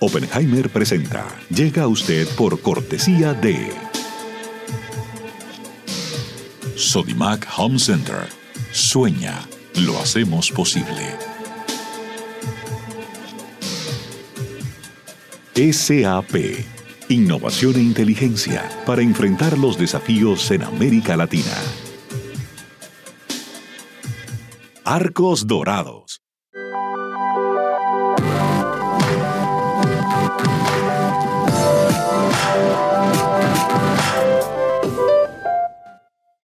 Oppenheimer presenta. Llega a usted por cortesía de Sodimac Home Center. Sueña, lo hacemos posible. SAP. Innovación e inteligencia para enfrentar los desafíos en América Latina. Arcos Dorados.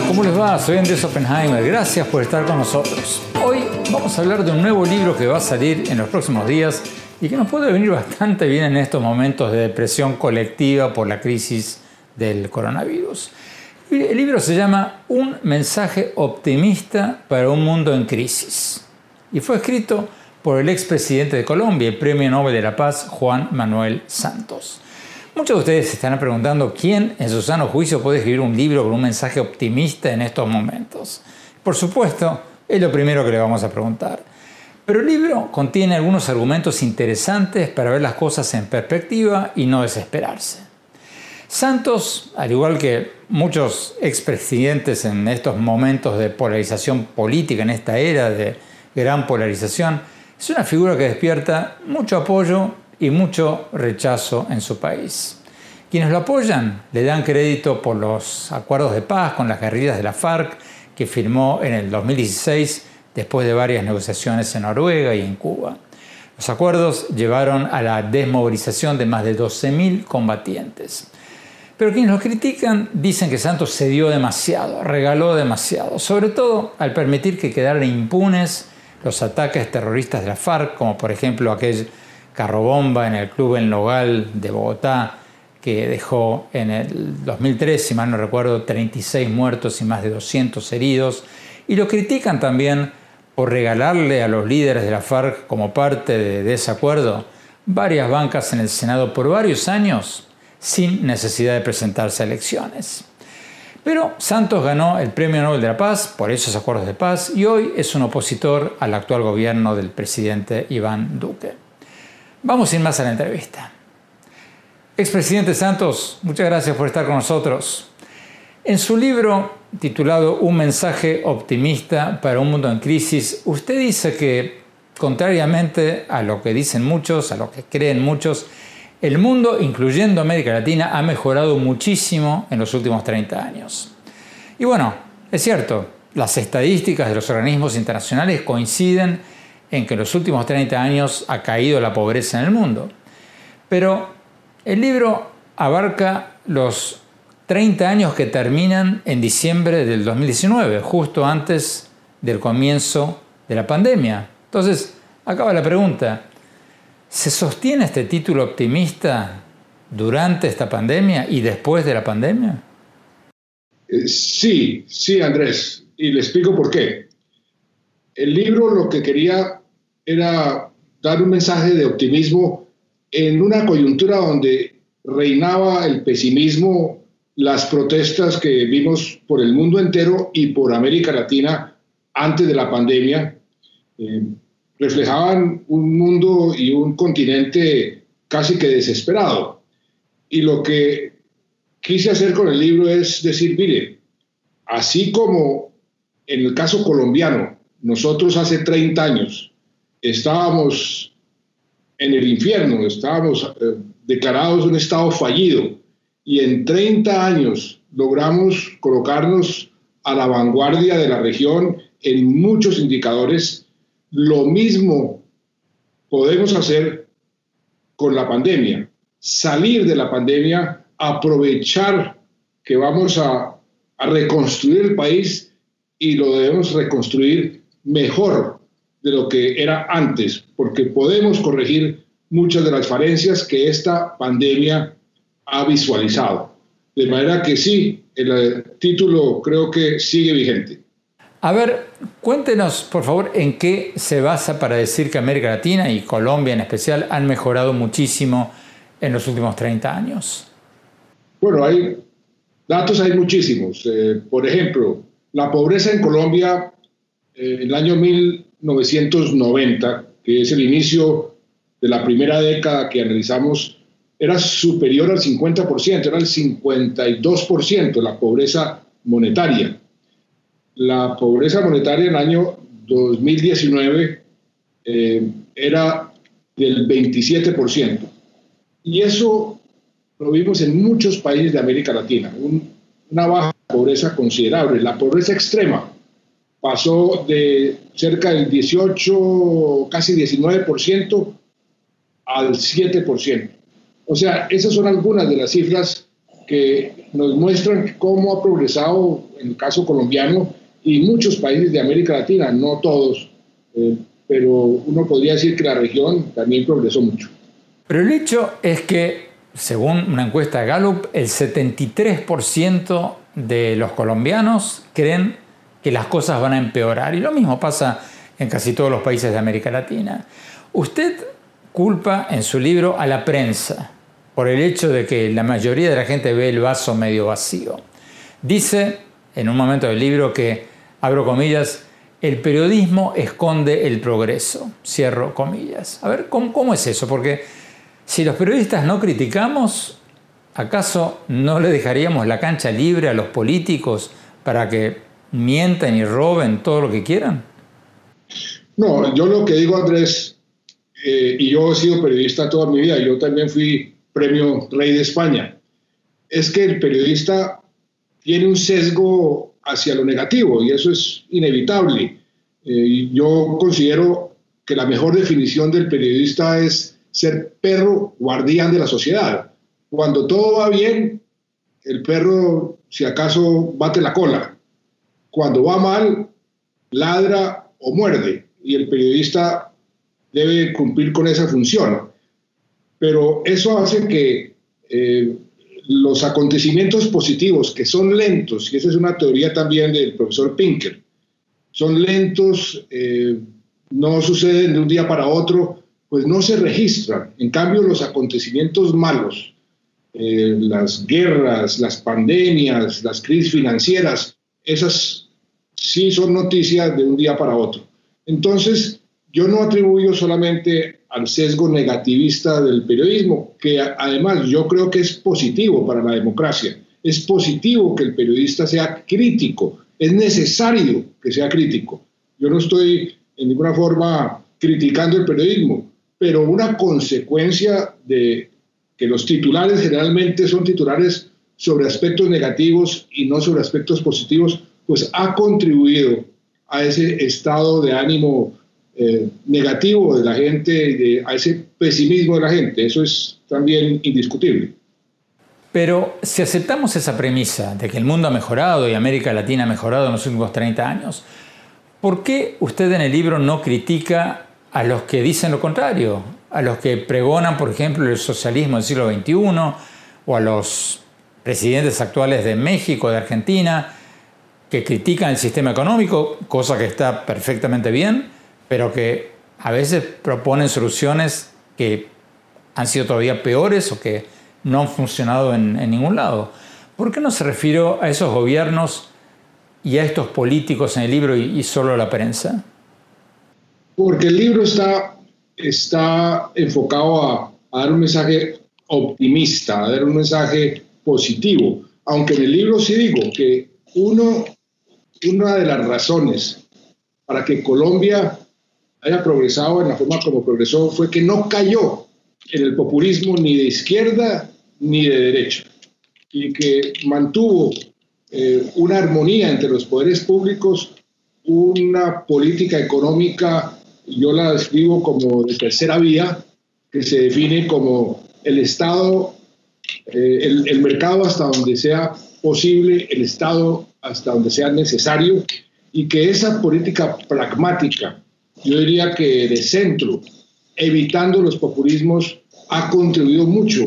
Tal? ¿Cómo les va? Soy Andrés Oppenheimer. Gracias por estar con nosotros. Hoy vamos a hablar de un nuevo libro que va a salir en los próximos días y que nos puede venir bastante bien en estos momentos de depresión colectiva por la crisis del coronavirus. El libro se llama Un mensaje optimista para un mundo en crisis y fue escrito por el expresidente de Colombia, el Premio Nobel de la Paz, Juan Manuel Santos. Muchos de ustedes se estarán preguntando quién en su sano juicio puede escribir un libro con un mensaje optimista en estos momentos. Por supuesto, es lo primero que le vamos a preguntar. Pero el libro contiene algunos argumentos interesantes para ver las cosas en perspectiva y no desesperarse. Santos, al igual que muchos expresidentes en estos momentos de polarización política, en esta era de gran polarización, es una figura que despierta mucho apoyo y mucho rechazo en su país. Quienes lo apoyan le dan crédito por los acuerdos de paz con las guerrillas de la FARC que firmó en el 2016 después de varias negociaciones en Noruega y en Cuba. Los acuerdos llevaron a la desmovilización de más de 12.000 combatientes. Pero quienes lo critican dicen que Santos cedió demasiado, regaló demasiado, sobre todo al permitir que quedaran impunes los ataques terroristas de la FARC, como por ejemplo aquel carrobomba en el club en Logal de Bogotá, que dejó en el 2003, si mal no recuerdo, 36 muertos y más de 200 heridos. Y lo critican también por regalarle a los líderes de la FARC, como parte de, ese acuerdo, varias bancas en el Senado por varios años sin necesidad de presentarse a elecciones. Pero Santos ganó el Premio Nobel de la Paz por esos acuerdos de paz y hoy es un opositor al actual gobierno del presidente Iván Duque. Vamos sin más a la entrevista. Expresidente Santos, muchas gracias por estar con nosotros. En su libro titulado Un mensaje optimista para un mundo en crisis, usted dice que, contrariamente a lo que dicen muchos, a lo que creen muchos, el mundo, incluyendo América Latina, ha mejorado muchísimo en los últimos 30 años. Y bueno, es cierto, las estadísticas de los organismos internacionales coinciden en que en los últimos 30 años ha caído la pobreza en el mundo. Pero el libro abarca los 30 años que terminan en diciembre del 2019, justo antes del comienzo de la pandemia. Entonces, acaba la pregunta, ¿se sostiene este título optimista durante esta pandemia y después de la pandemia? Eh, sí, sí, Andrés, y le explico por qué. El libro lo que quería era dar un mensaje de optimismo en una coyuntura donde reinaba el pesimismo, las protestas que vimos por el mundo entero y por América Latina antes de la pandemia, eh, reflejaban un mundo y un continente casi que desesperado. Y lo que quise hacer con el libro es decir, mire, así como en el caso colombiano, nosotros hace 30 años estábamos en el infierno, estábamos eh, declarados un estado fallido y en 30 años logramos colocarnos a la vanguardia de la región en muchos indicadores, lo mismo podemos hacer con la pandemia, salir de la pandemia, aprovechar que vamos a, a reconstruir el país y lo debemos reconstruir mejor de lo que era antes, porque podemos corregir muchas de las falencias que esta pandemia ha visualizado. De manera que sí, el eh, título creo que sigue vigente. A ver, cuéntenos, por favor, en qué se basa para decir que América Latina y Colombia en especial han mejorado muchísimo en los últimos 30 años. Bueno, hay datos, hay muchísimos. Eh, por ejemplo, la pobreza en Colombia eh, en el año 1990, que es el inicio de la primera década que analizamos, era superior al 50%, era el 52% la pobreza monetaria. La pobreza monetaria en el año 2019 eh, era del 27%. Y eso lo vimos en muchos países de América Latina, una baja pobreza considerable. La pobreza extrema pasó de cerca del 18, casi 19% al 7%. O sea, esas son algunas de las cifras que nos muestran cómo ha progresado en el caso colombiano y muchos países de América Latina, no todos, eh, pero uno podría decir que la región también progresó mucho. Pero el hecho es que, según una encuesta de Gallup, el 73% de los colombianos creen que las cosas van a empeorar. Y lo mismo pasa en casi todos los países de América Latina. Usted culpa en su libro a la prensa por el hecho de que la mayoría de la gente ve el vaso medio vacío. Dice en un momento del libro que, abro comillas, el periodismo esconde el progreso, cierro comillas. A ver, ¿cómo, cómo es eso? Porque si los periodistas no criticamos, ¿acaso no le dejaríamos la cancha libre a los políticos para que mientan y roben todo lo que quieran? No, yo lo que digo, Andrés, eh, y yo he sido periodista toda mi vida, yo también fui premio Rey de España, es que el periodista tiene un sesgo hacia lo negativo y eso es inevitable. Eh, yo considero que la mejor definición del periodista es ser perro guardián de la sociedad. Cuando todo va bien, el perro, si acaso, bate la cola. Cuando va mal, ladra o muerde. Y el periodista debe cumplir con esa función. Pero eso hace que eh, los acontecimientos positivos, que son lentos, y esa es una teoría también del profesor Pinker, son lentos, eh, no suceden de un día para otro, pues no se registran. En cambio, los acontecimientos malos, eh, las guerras, las pandemias, las crisis financieras, esas sí son noticias de un día para otro. Entonces, yo no atribuyo solamente al sesgo negativista del periodismo, que además yo creo que es positivo para la democracia. Es positivo que el periodista sea crítico, es necesario que sea crítico. Yo no estoy en ninguna forma criticando el periodismo, pero una consecuencia de que los titulares generalmente son titulares sobre aspectos negativos y no sobre aspectos positivos, pues ha contribuido a ese estado de ánimo eh, negativo de la gente, de, a ese pesimismo de la gente. Eso es también indiscutible. Pero si aceptamos esa premisa de que el mundo ha mejorado y América Latina ha mejorado en los últimos 30 años, ¿por qué usted en el libro no critica a los que dicen lo contrario? A los que pregonan, por ejemplo, el socialismo del siglo XXI o a los presidentes actuales de México, de Argentina, que critican el sistema económico, cosa que está perfectamente bien, pero que a veces proponen soluciones que han sido todavía peores o que no han funcionado en, ningún lado. ¿Por qué no se refiere a esos gobiernos y a estos políticos en el libro y, solo a la prensa? Porque el libro está, está enfocado a, dar un mensaje optimista, a dar un mensaje positivo. Aunque en el libro sí digo que uno, una de las razones para que Colombia haya progresado en la forma como progresó fue que no cayó en el populismo ni de izquierda ni de derecha y que mantuvo eh, una armonía entre los poderes públicos, una política económica, yo la describo como de tercera vía, que se define como el Estado, eh, el, el mercado hasta donde sea posible, el Estado hasta donde sea necesario, y que esa política pragmática, yo diría que de centro, evitando los populismos, ha contribuido mucho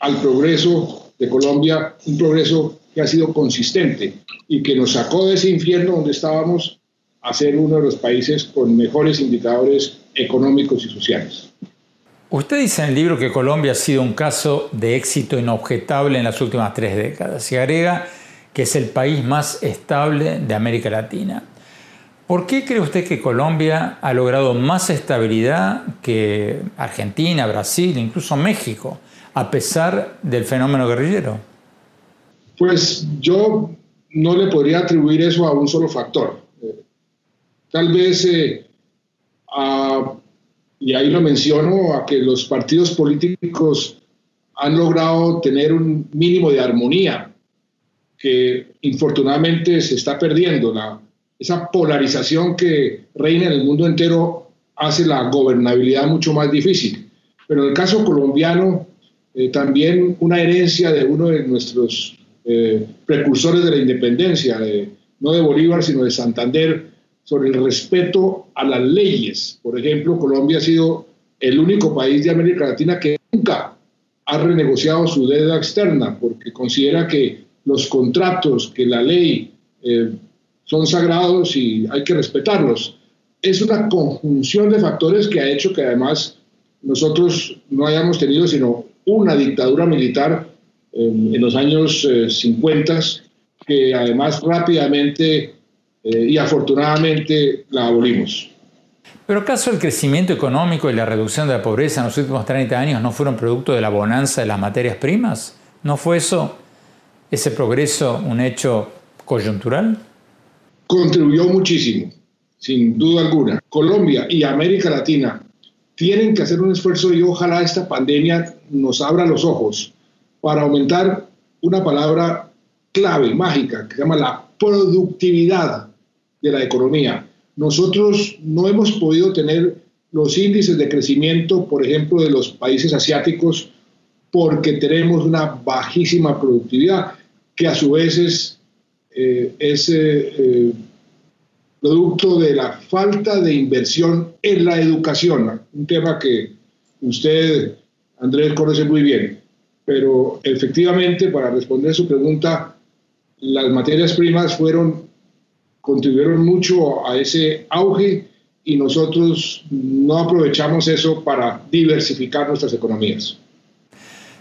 al progreso de Colombia, un progreso que ha sido consistente y que nos sacó de ese infierno donde estábamos a ser uno de los países con mejores indicadores económicos y sociales. Usted dice en el libro que Colombia ha sido un caso de éxito inobjetable en las últimas tres décadas y agrega que es el país más estable de América Latina. ¿Por qué cree usted que Colombia ha logrado más estabilidad que Argentina, Brasil, incluso México, a pesar del fenómeno guerrillero? Pues yo no le podría atribuir eso a un solo factor. Tal vez, eh, y ahí lo menciono, a que los partidos políticos han logrado tener un mínimo de armonía que infortunadamente se está perdiendo. La, esa polarización que reina en el mundo entero hace la gobernabilidad mucho más difícil. Pero en el caso colombiano, eh, también una herencia de uno de nuestros eh, precursores de la independencia, no de Bolívar, sino de Santander, sobre el respeto a las leyes. Por ejemplo, Colombia ha sido el único país de América Latina que nunca ha renegociado su deuda externa, porque considera que los contratos, que la ley eh, son sagrados y hay que respetarlos. Es una conjunción de factores que ha hecho que además nosotros no hayamos tenido sino una dictadura militar en los años 50 eh, que además rápidamente eh, y afortunadamente la abolimos. ¿Pero acaso el crecimiento económico y la reducción de la pobreza en los últimos 30 años no fueron producto de la bonanza de las materias primas? ¿No fue eso, ese progreso, un hecho coyuntural? contribuyó muchísimo, sin duda alguna. Colombia y América Latina tienen que hacer un esfuerzo y ojalá esta pandemia nos abra los ojos para aumentar una palabra clave, mágica, que se llama la productividad de la economía. Nosotros no hemos podido tener los índices de crecimiento, por ejemplo, de los países asiáticos, porque tenemos una bajísima productividad, que a su vez es eh, es eh, producto de la falta de inversión en la educación, un tema que usted, Andrés, conoce muy bien. Pero efectivamente, para responder a su pregunta, las materias primas fueron, contribuyeron mucho a ese auge y nosotros no aprovechamos eso para diversificar nuestras economías.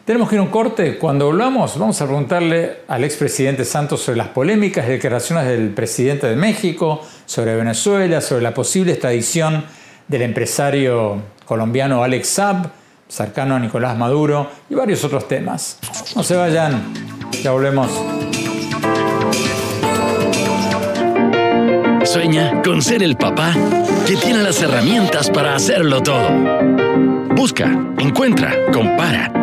Tenemos que ir a un corte. Cuando volvamos, vamos a preguntarle al expresidente Santos sobre las polémicas declaraciones del presidente de México, sobre Venezuela, sobre la posible extradición del empresario colombiano Alex Saab, cercano a Nicolás Maduro, y varios otros temas. No se vayan, ya volvemos. Sueña con ser el papá que tiene las herramientas para hacerlo todo. Busca, encuentra, compara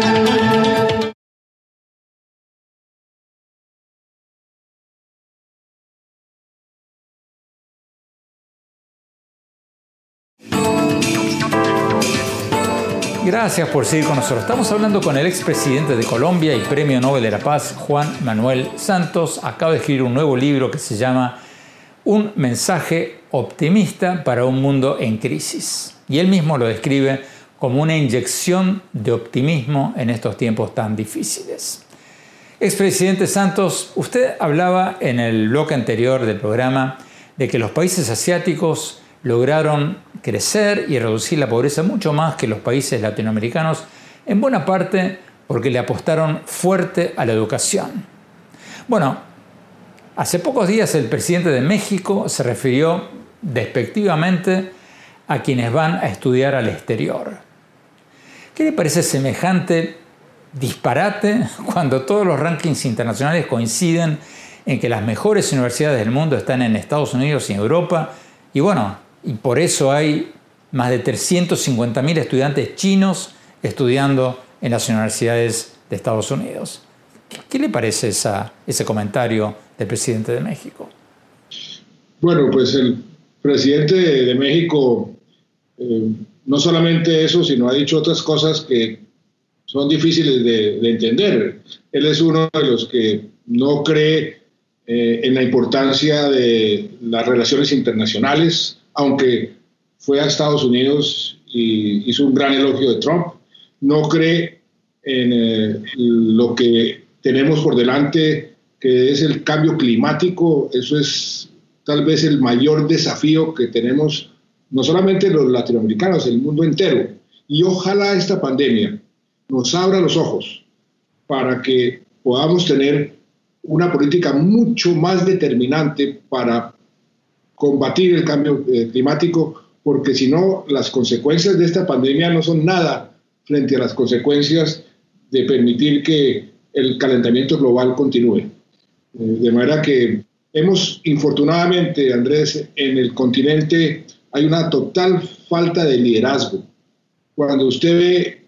Gracias por seguir con nosotros. Estamos hablando con el expresidente de Colombia y Premio Nobel de la Paz, Juan Manuel Santos. Acaba de escribir un nuevo libro que se llama Un mensaje optimista para un mundo en crisis. Y él mismo lo describe como una inyección de optimismo en estos tiempos tan difíciles. Expresidente Santos, usted hablaba en el bloque anterior del programa de que los países asiáticos lograron crecer y reducir la pobreza mucho más que los países latinoamericanos, en buena parte porque le apostaron fuerte a la educación. Bueno, hace pocos días el presidente de México se refirió despectivamente a quienes van a estudiar al exterior. ¿Qué le parece semejante disparate cuando todos los rankings internacionales coinciden en que las mejores universidades del mundo están en Estados Unidos y en Europa? Y bueno, y por eso hay más de 350.000 estudiantes chinos estudiando en las universidades de Estados Unidos. ¿Qué le parece esa, ese comentario del presidente de México? Bueno, pues el presidente de México eh, no solamente eso, sino ha dicho otras cosas que son difíciles de, entender. Él es uno de los que no cree eh, en la importancia de las relaciones internacionales, aunque fue a Estados Unidos y hizo un gran elogio de Trump, no cree en eh, lo que tenemos por delante, que es el cambio climático. Eso es tal vez el mayor desafío que tenemos, no solamente los latinoamericanos, el mundo entero. Y ojalá esta pandemia nos abra los ojos para que podamos tener una política mucho más determinante para combatir el cambio eh, climático, porque si no, las consecuencias de esta pandemia no son nada frente a las consecuencias de permitir que el calentamiento global continúe. Eh, de manera que hemos, infortunadamente, Andrés, en el continente hay una total falta de liderazgo. Cuando usted ve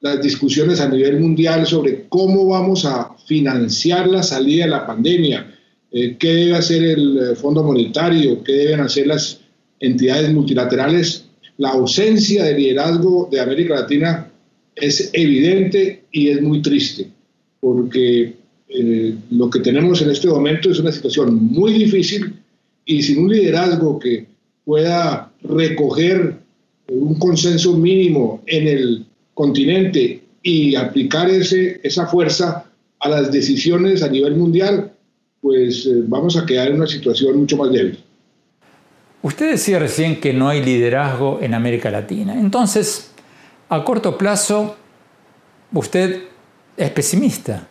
las discusiones a nivel mundial sobre cómo vamos a financiar la salida de la pandemia, eh, qué debe hacer el eh, Fondo Monetario, qué deben hacer las entidades multilaterales. La ausencia de liderazgo de América Latina es evidente y es muy triste, porque eh, lo que tenemos en este momento es una situación muy difícil y sin un liderazgo que pueda recoger un consenso mínimo en el continente y aplicar ese, esa fuerza a las decisiones a nivel mundial, pues eh, vamos a quedar en una situación mucho más débil. Usted decía recién que no hay liderazgo en América Latina. Entonces, a corto plazo, usted es pesimista.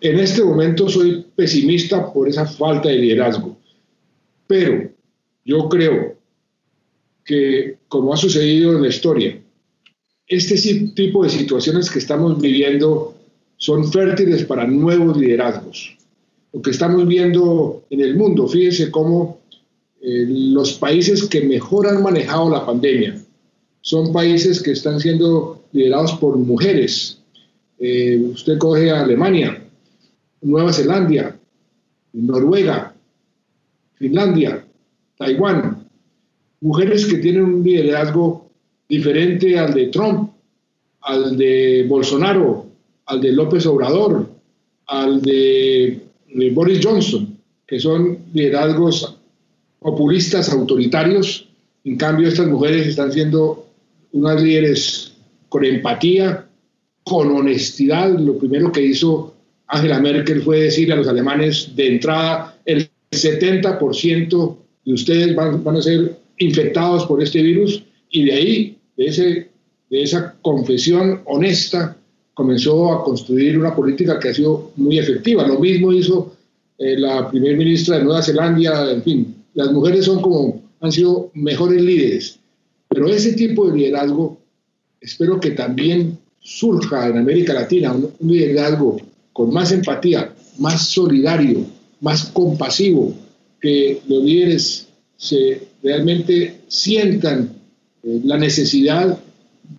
En este momento soy pesimista por esa falta de liderazgo. Pero yo creo que, como ha sucedido en la historia, este tipo de situaciones que estamos viviendo son fértiles para nuevos liderazgos lo que estamos viendo en el mundo. Fíjense cómo eh, los países que mejor han manejado la pandemia son países que están siendo liderados por mujeres. Eh, usted coge a Alemania, Nueva Zelanda, Noruega, Finlandia, Taiwán, mujeres que tienen un liderazgo diferente al de Trump, al de Bolsonaro, al de López Obrador, al de de Boris Johnson, que son liderazgos populistas, autoritarios. En cambio, estas mujeres están siendo unas líderes con empatía, con honestidad. Lo primero que hizo Angela Merkel fue decirle a los alemanes de entrada, el 70% de ustedes van, van, a ser infectados por este virus y de ahí, de, ese, de esa confesión honesta, comenzó a construir una política que ha sido muy efectiva. Lo mismo hizo eh, la primer ministra de Nueva Zelanda, en fin, las mujeres son como, han sido mejores líderes. Pero ese tipo de liderazgo espero que también surja en América Latina un, liderazgo con más empatía, más solidario, más compasivo, que los líderes se realmente sientan eh, la necesidad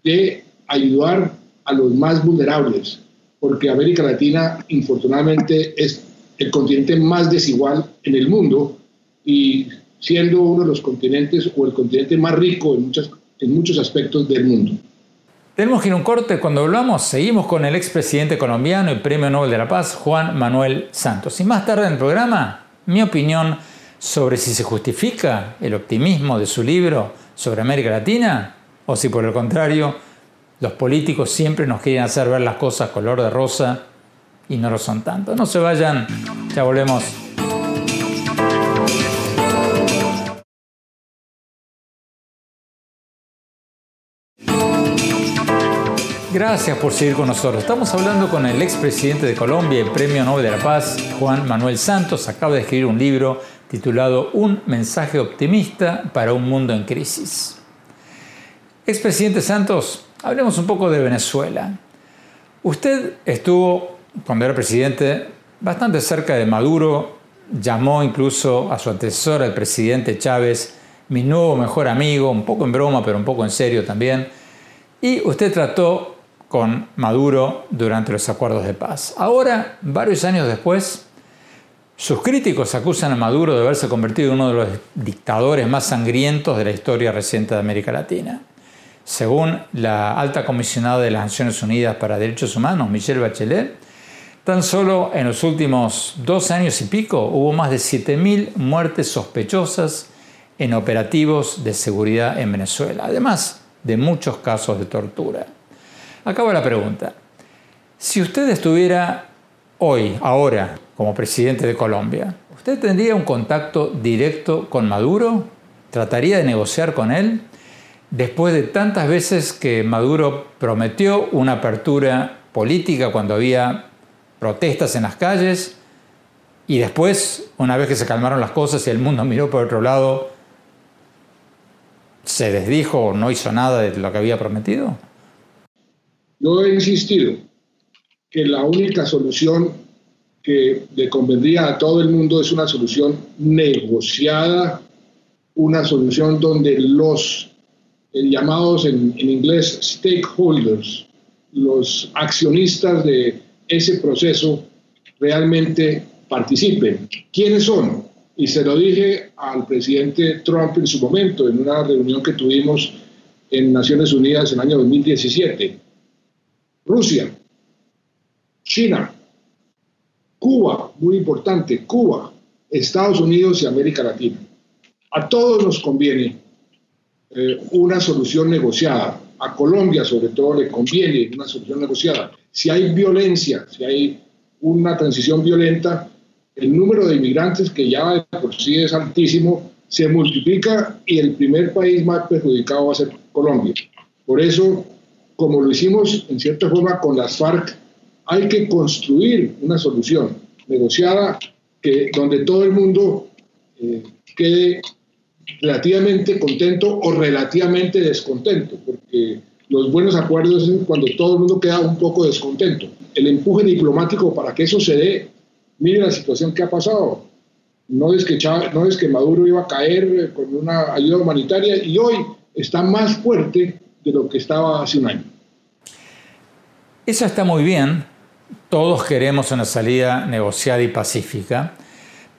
de ayudar a los más vulnerables, porque América Latina, infortunadamente, es el continente más desigual en el mundo y siendo uno de los continentes o el continente más rico en, muchas, en muchos aspectos del mundo. Tenemos que ir a un corte. Cuando volvamos, seguimos con el expresidente colombiano y premio Nobel de la Paz, Juan Manuel Santos. Y más tarde en el programa, mi opinión sobre si se justifica el optimismo de su libro sobre América Latina o si por el contrario los políticos siempre nos quieren hacer ver las cosas color de rosa y no lo son tanto. No se vayan, ya volvemos. Gracias por seguir con nosotros. Estamos hablando con el expresidente de Colombia y Premio Nobel de la Paz, Juan Manuel Santos. Acaba de escribir un libro titulado Un mensaje optimista para un mundo en crisis. Expresidente Santos, hablemos un poco de Venezuela. Usted estuvo, cuando era presidente, bastante cerca de Maduro, llamó incluso a su antecesor, el presidente Chávez, mi nuevo mejor amigo, un poco en broma, pero un poco en serio también. Y usted trató con Maduro durante los acuerdos de paz. Ahora, varios años después, sus críticos acusan a Maduro de haberse convertido en uno de los dictadores más sangrientos de la historia reciente de América Latina. Según la alta comisionada de las Naciones Unidas para Derechos Humanos, Michelle Bachelet, tan solo en los últimos dos años y pico hubo más de 7.000 muertes sospechosas en operativos de seguridad en Venezuela, además de muchos casos de tortura. Acaba la pregunta. Si usted estuviera hoy, ahora, como presidente de Colombia, ¿usted tendría un contacto directo con Maduro? ¿Trataría de negociar con él? Después de tantas veces que Maduro prometió una apertura política cuando había protestas en las calles, y después, una vez que se calmaron las cosas y el mundo miró por otro lado, se desdijo o no hizo nada de lo que había prometido? Yo he insistido que la única solución que le convendría a todo el mundo es una solución negociada, una solución donde los eh, llamados en, en, inglés stakeholders, los accionistas de ese proceso, realmente participen. ¿Quiénes son? Y se lo dije al presidente Trump en su momento, en una reunión que tuvimos en Naciones Unidas en el año 2017 Rusia, China, Cuba, muy importante, Cuba, Estados Unidos y América Latina. A todos nos conviene eh, una solución negociada. A Colombia sobre todo le conviene una solución negociada. Si hay violencia, si hay una transición violenta, el número de inmigrantes que ya de por sí es altísimo se multiplica y el primer país más perjudicado va a ser Colombia. Por eso como lo hicimos en cierta forma con las FARC, hay que construir una solución negociada que, donde todo el mundo eh, quede relativamente contento o relativamente descontento, porque los buenos acuerdos es cuando todo el mundo queda un poco descontento. El empuje diplomático para que eso se dé, mire la situación que ha pasado. No es que, no es que Maduro iba a caer con una ayuda humanitaria y hoy está más fuerte de lo que estaba hace un año. Eso está muy bien, todos queremos una salida negociada y pacífica,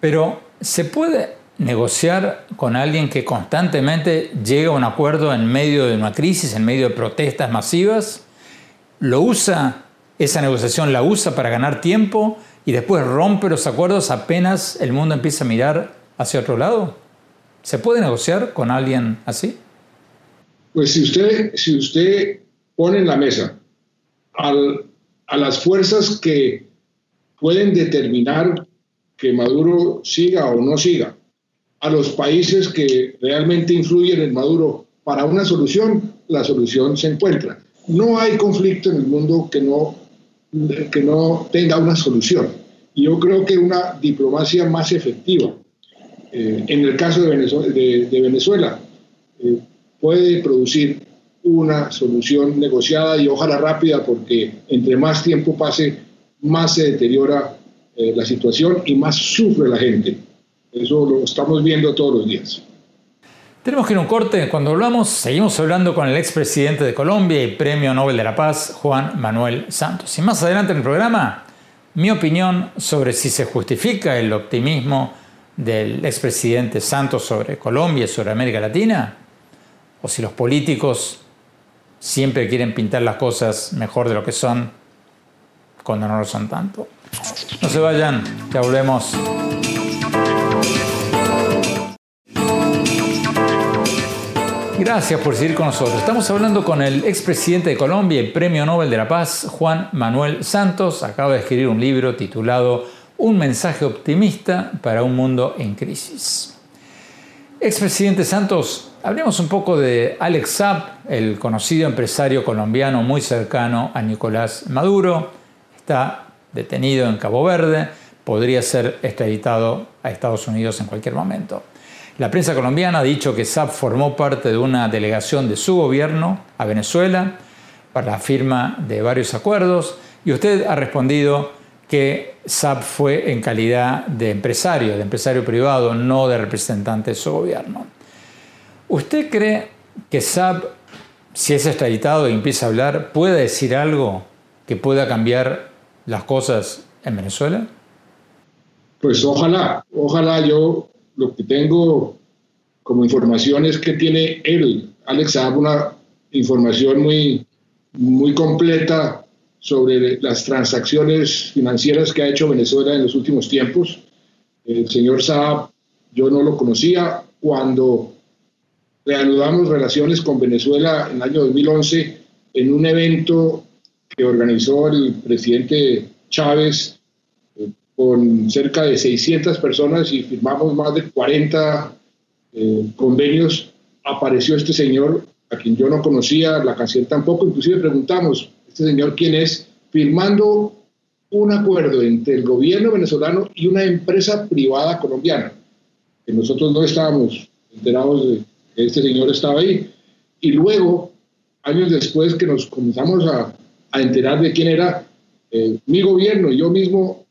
pero ¿se puede negociar con alguien que constantemente llega a un acuerdo en medio de una crisis, en medio de protestas masivas? ¿Lo usa, esa negociación la usa para ganar tiempo y después rompe los acuerdos apenas el mundo empieza a mirar hacia otro lado? ¿Se puede negociar con alguien así? Pues si usted, si usted pone en la mesa a las fuerzas que pueden determinar que Maduro siga o no siga, a los países que realmente influyen en Maduro para una solución, la solución se encuentra. No hay conflicto en el mundo que no, que no tenga una solución. Yo creo que una diplomacia más efectiva eh, en el caso de Venezuela, eh, puede producir una solución negociada y ojalá rápida porque entre más tiempo pase, más se deteriora eh, la situación y más sufre la gente. Eso lo estamos viendo todos los días. Tenemos que ir a un corte. Cuando hablamos, seguimos hablando con el expresidente de Colombia y Premio Nobel de la Paz, Juan Manuel Santos. Y más adelante en el programa, mi opinión sobre si se justifica el optimismo del expresidente Santos sobre Colombia y sobre América Latina, o si los políticos siempre quieren pintar las cosas mejor de lo que son cuando no lo son tanto. No se vayan, ya volvemos. Gracias por seguir con nosotros. Estamos hablando con el expresidente de Colombia y Premio Nobel de la Paz, Juan Manuel Santos. Acaba de escribir un libro titulado Un mensaje optimista para un mundo en crisis. Expresidente Santos, hablemos un poco de Alex Saab, el conocido empresario colombiano muy cercano a Nicolás Maduro. Está detenido en Cabo Verde, podría ser extraditado a Estados Unidos en cualquier momento. La prensa colombiana ha dicho que Saab formó parte de una delegación de su gobierno a Venezuela para la firma de varios acuerdos y usted ha respondido que Saab fue en calidad de empresario, de empresario privado, no de representante de su gobierno. ¿Usted cree que Saab, si es extraditado y empieza a hablar, puede decir algo que pueda cambiar las cosas en Venezuela? Pues ojalá, ojalá yo lo que tengo como información es que tiene él, Alex Saab, una información muy, muy completa sobre las transacciones financieras que ha hecho Venezuela en los últimos tiempos. El señor Saab, yo no lo conocía. Cuando reanudamos relaciones con Venezuela en el año 2011, en un evento que organizó el presidente Chávez con cerca de 600 personas y firmamos más de 40 eh, convenios, apareció este señor a quien yo no conocía, la canciller tampoco, inclusive preguntamos, ¿este señor quién es? Firmando un acuerdo entre el gobierno venezolano y una empresa privada colombiana, que nosotros no estábamos enterados de que este señor estaba ahí. Y luego, años después que nos comenzamos a, enterar de quién era, eh, mi gobierno, yo mismo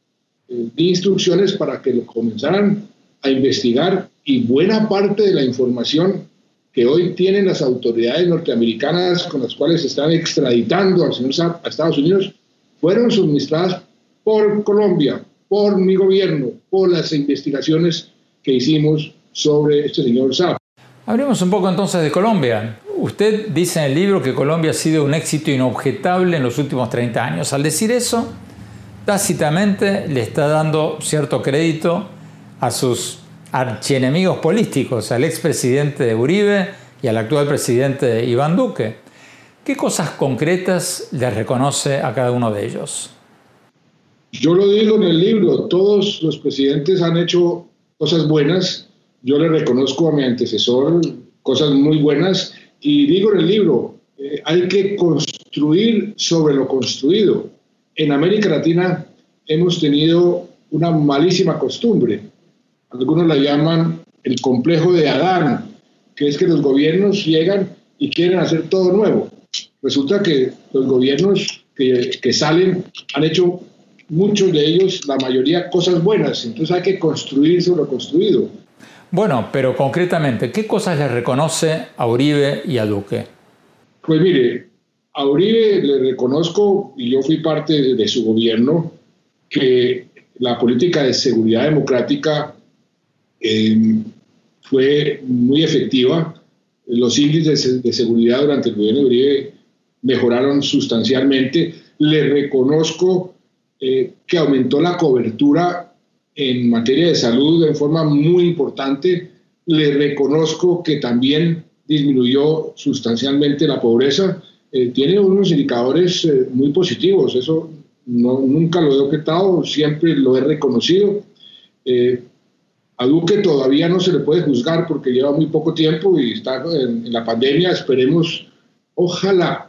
di instrucciones para que lo comenzaran a investigar y buena parte de la información que hoy tienen las autoridades norteamericanas con las cuales están extraditando al señor Saab a Estados Unidos fueron suministradas por Colombia, por mi gobierno, por las investigaciones que hicimos sobre este señor Saab. Hablemos un poco entonces de Colombia. Usted dice en el libro que Colombia ha sido un éxito inobjetable en los últimos 30 años. Al decir eso, tácitamente le está dando cierto crédito a sus archienemigos políticos, al expresidente de Uribe y al actual presidente Iván Duque. ¿Qué cosas concretas le reconoce a cada uno de ellos? Yo lo digo en el libro, todos los presidentes han hecho cosas buenas, yo le reconozco a mi antecesor cosas muy buenas y digo en el libro, eh, hay que construir sobre lo construido en América Latina hemos tenido una malísima costumbre. Algunos la llaman el complejo de Adán, que es que los gobiernos llegan y quieren hacer todo nuevo. Resulta que los gobiernos que, que salen han hecho muchos de ellos, la mayoría, cosas buenas. Entonces hay que construir sobre lo construido. Bueno, pero concretamente, ¿qué cosas le reconoce a Uribe y a Duque? Pues mire, a Uribe le reconozco, y yo fui parte de, su gobierno, que la política de seguridad democrática eh, fue muy efectiva. Los índices de seguridad durante el gobierno de Uribe mejoraron sustancialmente. Le reconozco eh, que aumentó la cobertura en materia de salud de forma muy importante. Le reconozco que también disminuyó sustancialmente la pobreza eh, tiene unos indicadores eh, muy positivos, eso no, nunca lo he objetado, siempre lo he reconocido. Eh, a Duque todavía no se le puede juzgar porque lleva muy poco tiempo y está en, la pandemia, esperemos, ojalá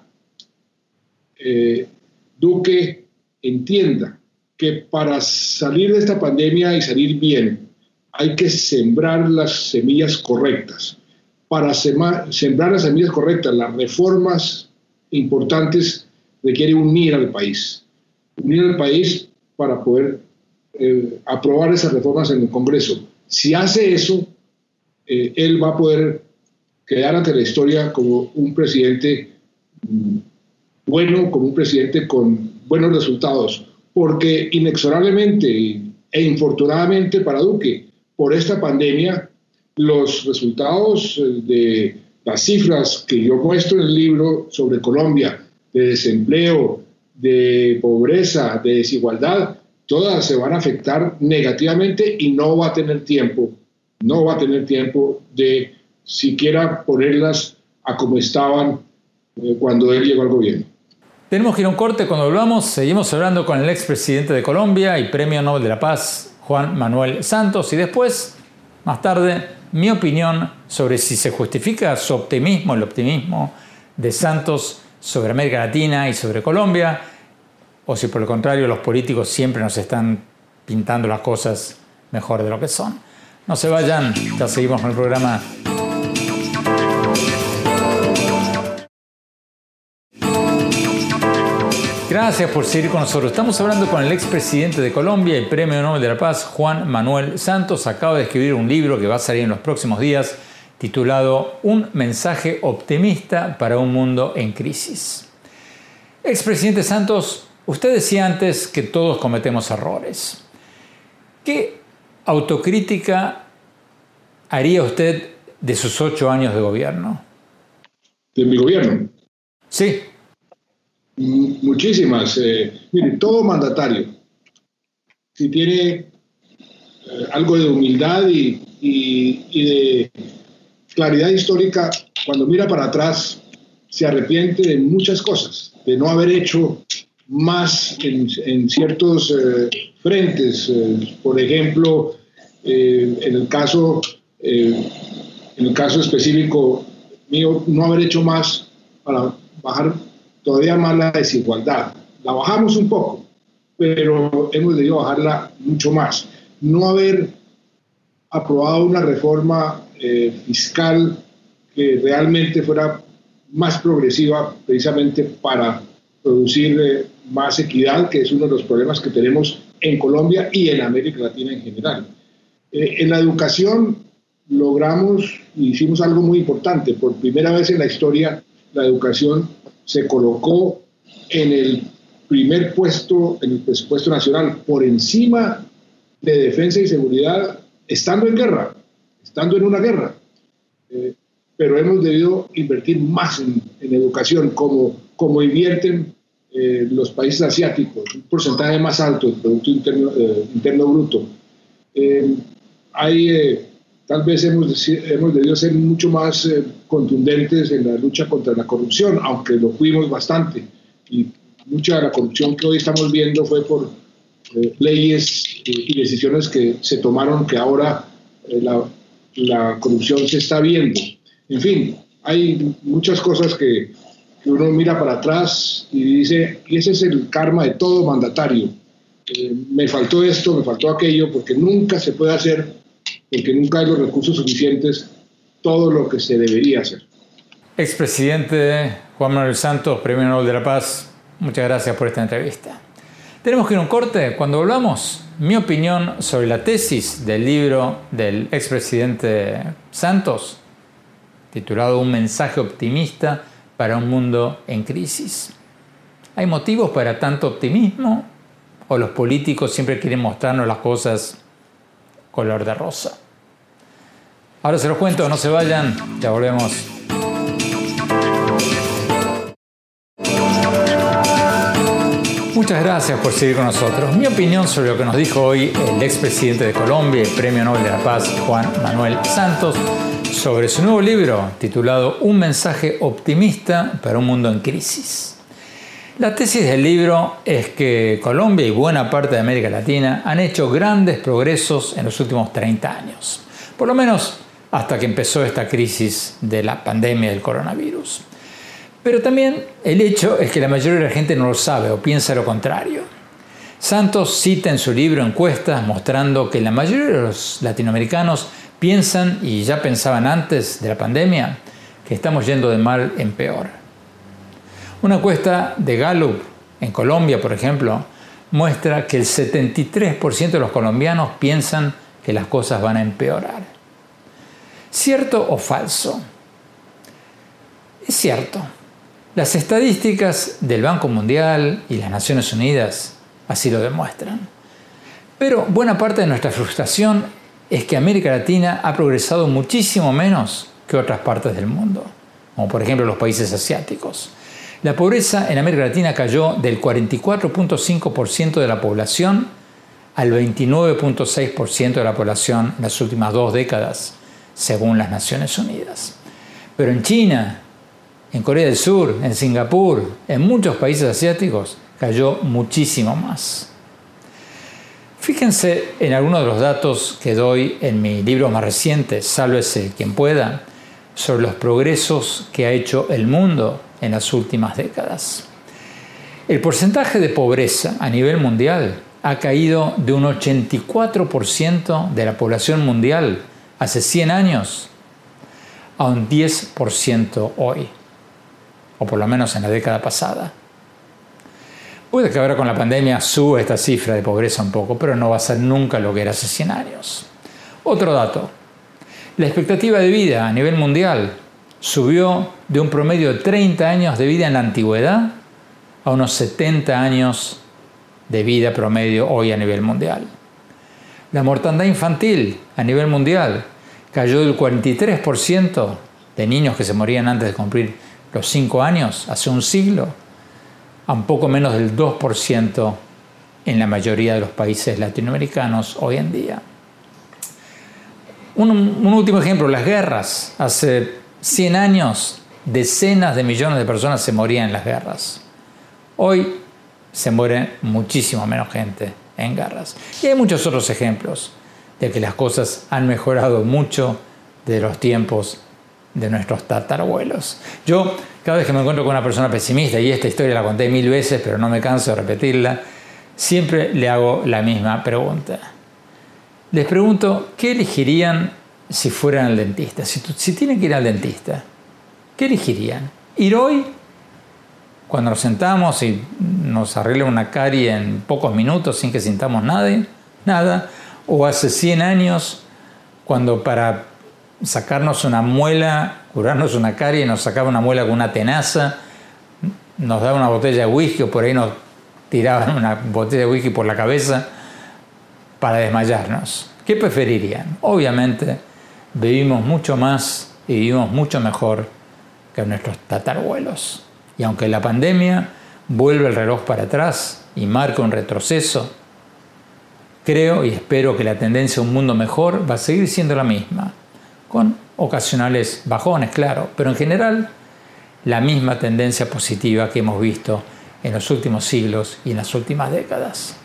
Duque entienda que para salir de esta pandemia y salir bien, hay que sembrar las semillas correctas. Para sembrar las semillas correctas, las reformas importantes requieren unir al país. Unir al país para poder eh, aprobar esas reformas en el Congreso. Si hace eso, eh, él va a poder quedar ante la historia como un presidente mm, bueno, como un presidente con buenos resultados, porque inexorablemente e infortunadamente para Duque, por esta pandemia, los resultados eh, de las cifras que yo muestro en el libro sobre Colombia, de desempleo, de pobreza, de desigualdad, todas se van a afectar negativamente y no va a tener tiempo, no va a tener tiempo de siquiera ponerlas a como estaban eh, cuando él llegó al gobierno. Tenemos que ir a un corte. Cuando volvamos, seguimos hablando con el expresidente de Colombia y Premio Nobel de la Paz, Juan Manuel Santos. Y después, más tarde, mi opinión sobre si se justifica su optimismo, el optimismo de Santos sobre América Latina y sobre Colombia, o si por el contrario los políticos siempre nos están pintando las cosas mejor de lo que son. No se vayan, ya seguimos con el programa Gracias por seguir con nosotros. Estamos hablando con el expresidente de Colombia y Premio Nobel de la Paz, Juan Manuel Santos. Acaba de escribir un libro que va a salir en los próximos días titulado Un mensaje optimista para un mundo en crisis. Expresidente Santos, usted decía antes que todos cometemos errores. ¿Qué autocrítica haría usted de sus ocho años de gobierno? ¿De mi gobierno? Sí. Muchísimas. Eh, mire, todo mandatario, si tiene eh, algo de humildad y, de claridad histórica, cuando mira para atrás, se arrepiente de muchas cosas, de no haber hecho más en, ciertos eh, frentes. por ejemplo, en el caso en el caso específico mío, no haber hecho más para bajar todavía más la desigualdad. La bajamos un poco, pero hemos debido bajarla mucho más. No haber aprobado una reforma eh, fiscal que realmente fuera más progresiva precisamente para producir eh, más equidad, que es uno de los problemas que tenemos en Colombia y en América Latina en general. Eh, en la educación logramos, hicimos algo muy importante, por primera vez en la historia, la educación se colocó en el primer puesto en el presupuesto nacional, por encima de defensa y seguridad, estando en guerra, estando en una guerra. Eh, pero hemos debido invertir más en, educación, como, como invierten eh, los países asiáticos, un porcentaje más alto del Producto Interno, eh, interno Bruto. hay Tal vez hemos, hemos debido ser mucho más eh, contundentes en la lucha contra la corrupción, aunque lo fuimos bastante. Y mucha de la corrupción que hoy estamos viendo fue por eh, leyes y decisiones que se tomaron que ahora eh, la, la, corrupción se está viendo. En fin, hay muchas cosas que, que, uno mira para atrás y dice, y ese es el karma de todo mandatario. me faltó esto, me faltó aquello, porque nunca se puede hacer porque nunca hay los recursos suficientes, todo lo que se debería hacer. Expresidente Juan Manuel Santos, Premio Nobel de la Paz, muchas gracias por esta entrevista. Tenemos que ir a un corte. Cuando hablamos, mi opinión sobre la tesis del libro del expresidente Santos, titulado Un mensaje optimista para un mundo en crisis. ¿Hay motivos para tanto optimismo? ¿O los políticos siempre quieren mostrarnos las cosas color de rosa? Ahora se los cuento, no se vayan, ya volvemos. Muchas gracias por seguir con nosotros. Mi opinión sobre lo que nos dijo hoy el expresidente de Colombia y Premio Nobel de la Paz, Juan Manuel Santos, sobre su nuevo libro titulado Un mensaje optimista para un mundo en crisis. La tesis del libro es que Colombia y buena parte de América Latina han hecho grandes progresos en los últimos 30 años. Por lo menos hasta que empezó esta crisis de la pandemia del coronavirus. Pero también el hecho es que la mayoría de la gente no lo sabe o piensa lo contrario. Santos cita en su libro encuestas mostrando que la mayoría de los latinoamericanos piensan, y ya pensaban antes de la pandemia, que estamos yendo de mal en peor. Una encuesta de Gallup en Colombia, por ejemplo, muestra que el 73% de los colombianos piensan que las cosas van a empeorar. ¿Cierto o falso? Es cierto. Las estadísticas del Banco Mundial y las Naciones Unidas así lo demuestran. Pero buena parte de nuestra frustración es que América Latina ha progresado muchísimo menos que otras partes del mundo, como por ejemplo los países asiáticos. La pobreza en América Latina cayó del 44.5% de la población al 29.6% de la población en las últimas dos décadas, según las Naciones Unidas. Pero en China, en Corea del Sur, en Singapur, en muchos países asiáticos, cayó muchísimo más. Fíjense en algunos de los datos que doy en mi libro más reciente, Sálvese quien pueda, sobre los progresos que ha hecho el mundo en las últimas décadas. El porcentaje de pobreza a nivel mundial ha caído de un 84% de la población mundial hace 100 años a un 10% hoy, o por lo menos en la década pasada. Puede que ahora con la pandemia suba esta cifra de pobreza un poco, pero no va a ser nunca lo que era hace 100 años. Otro dato, la expectativa de vida a nivel mundial subió de un promedio de 30 años de vida en la antigüedad a unos 70 años de vida promedio hoy a nivel mundial. La mortandad infantil a nivel mundial cayó del 43% de niños que se morían antes de cumplir los 5 años, hace un siglo, a un poco menos del 2% en la mayoría de los países latinoamericanos hoy en día. Un, último ejemplo, las guerras. Hace 100 años, decenas de millones de personas se morían en las guerras. Hoy se muere muchísimo menos gente en guerras. Y hay muchos otros ejemplos de que las cosas han mejorado mucho de los tiempos de nuestros tatarabuelos. Yo, cada vez que me encuentro con una persona pesimista, y esta historia la conté mil veces, pero no me canso de repetirla, siempre le hago la misma pregunta. Les pregunto, ¿qué elegirían si fueran al dentista? Si, tienen que ir al dentista, ¿qué elegirían? ¿Ir hoy, cuando nos sentamos y nos arreglan una carie en pocos minutos sin que sintamos nada? nada ¿O hace 100 años, cuando para sacarnos una muela, curarnos una carie, nos sacaba una muela con una tenaza, nos daba una botella de whisky o por ahí nos tiraban una botella de whisky por la cabeza para desmayarnos? ¿Qué preferirían? Obviamente vivimos mucho más y vivimos mucho mejor que nuestros tatarabuelos. Y aunque la pandemia vuelve el reloj para atrás y marca un retroceso, creo y espero que la tendencia a un mundo mejor va a seguir siendo la misma, con ocasionales bajones, claro, pero en general la misma tendencia positiva que hemos visto en los últimos siglos y en las últimas décadas.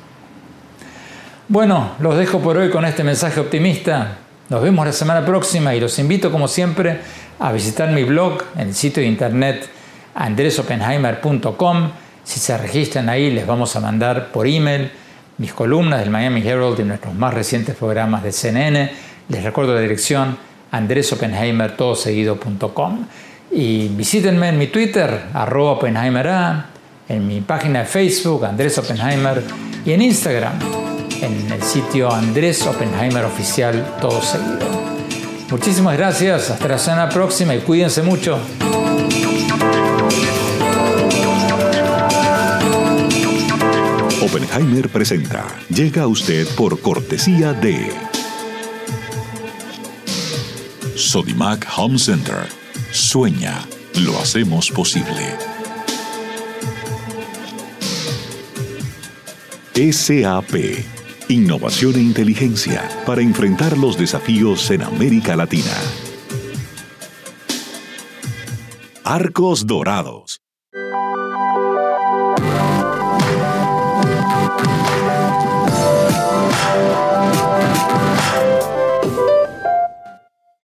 Bueno, los dejo por hoy con este mensaje optimista. Nos vemos la semana próxima y los invito como siempre a visitar mi blog en el sitio de internet andresopenheimer.com. Si se registran ahí les vamos a mandar por email mis columnas del Miami Herald y nuestros más recientes programas de CNN. Les recuerdo la dirección andresopenheimer.com y visítenme en mi Twitter arroba oppenheimera, en mi página de Facebook Andrés Oppenheimer y en Instagram en el sitio Andrés Oppenheimer Oficial, todo seguido. Muchísimas gracias, hasta la semana próxima y cuídense mucho. Oppenheimer presenta. Llega a usted por cortesía de Sodimac Home Center. Sueña, lo hacemos posible. SAP Innovación e inteligencia para enfrentar los desafíos en América Latina. Arcos Dorados.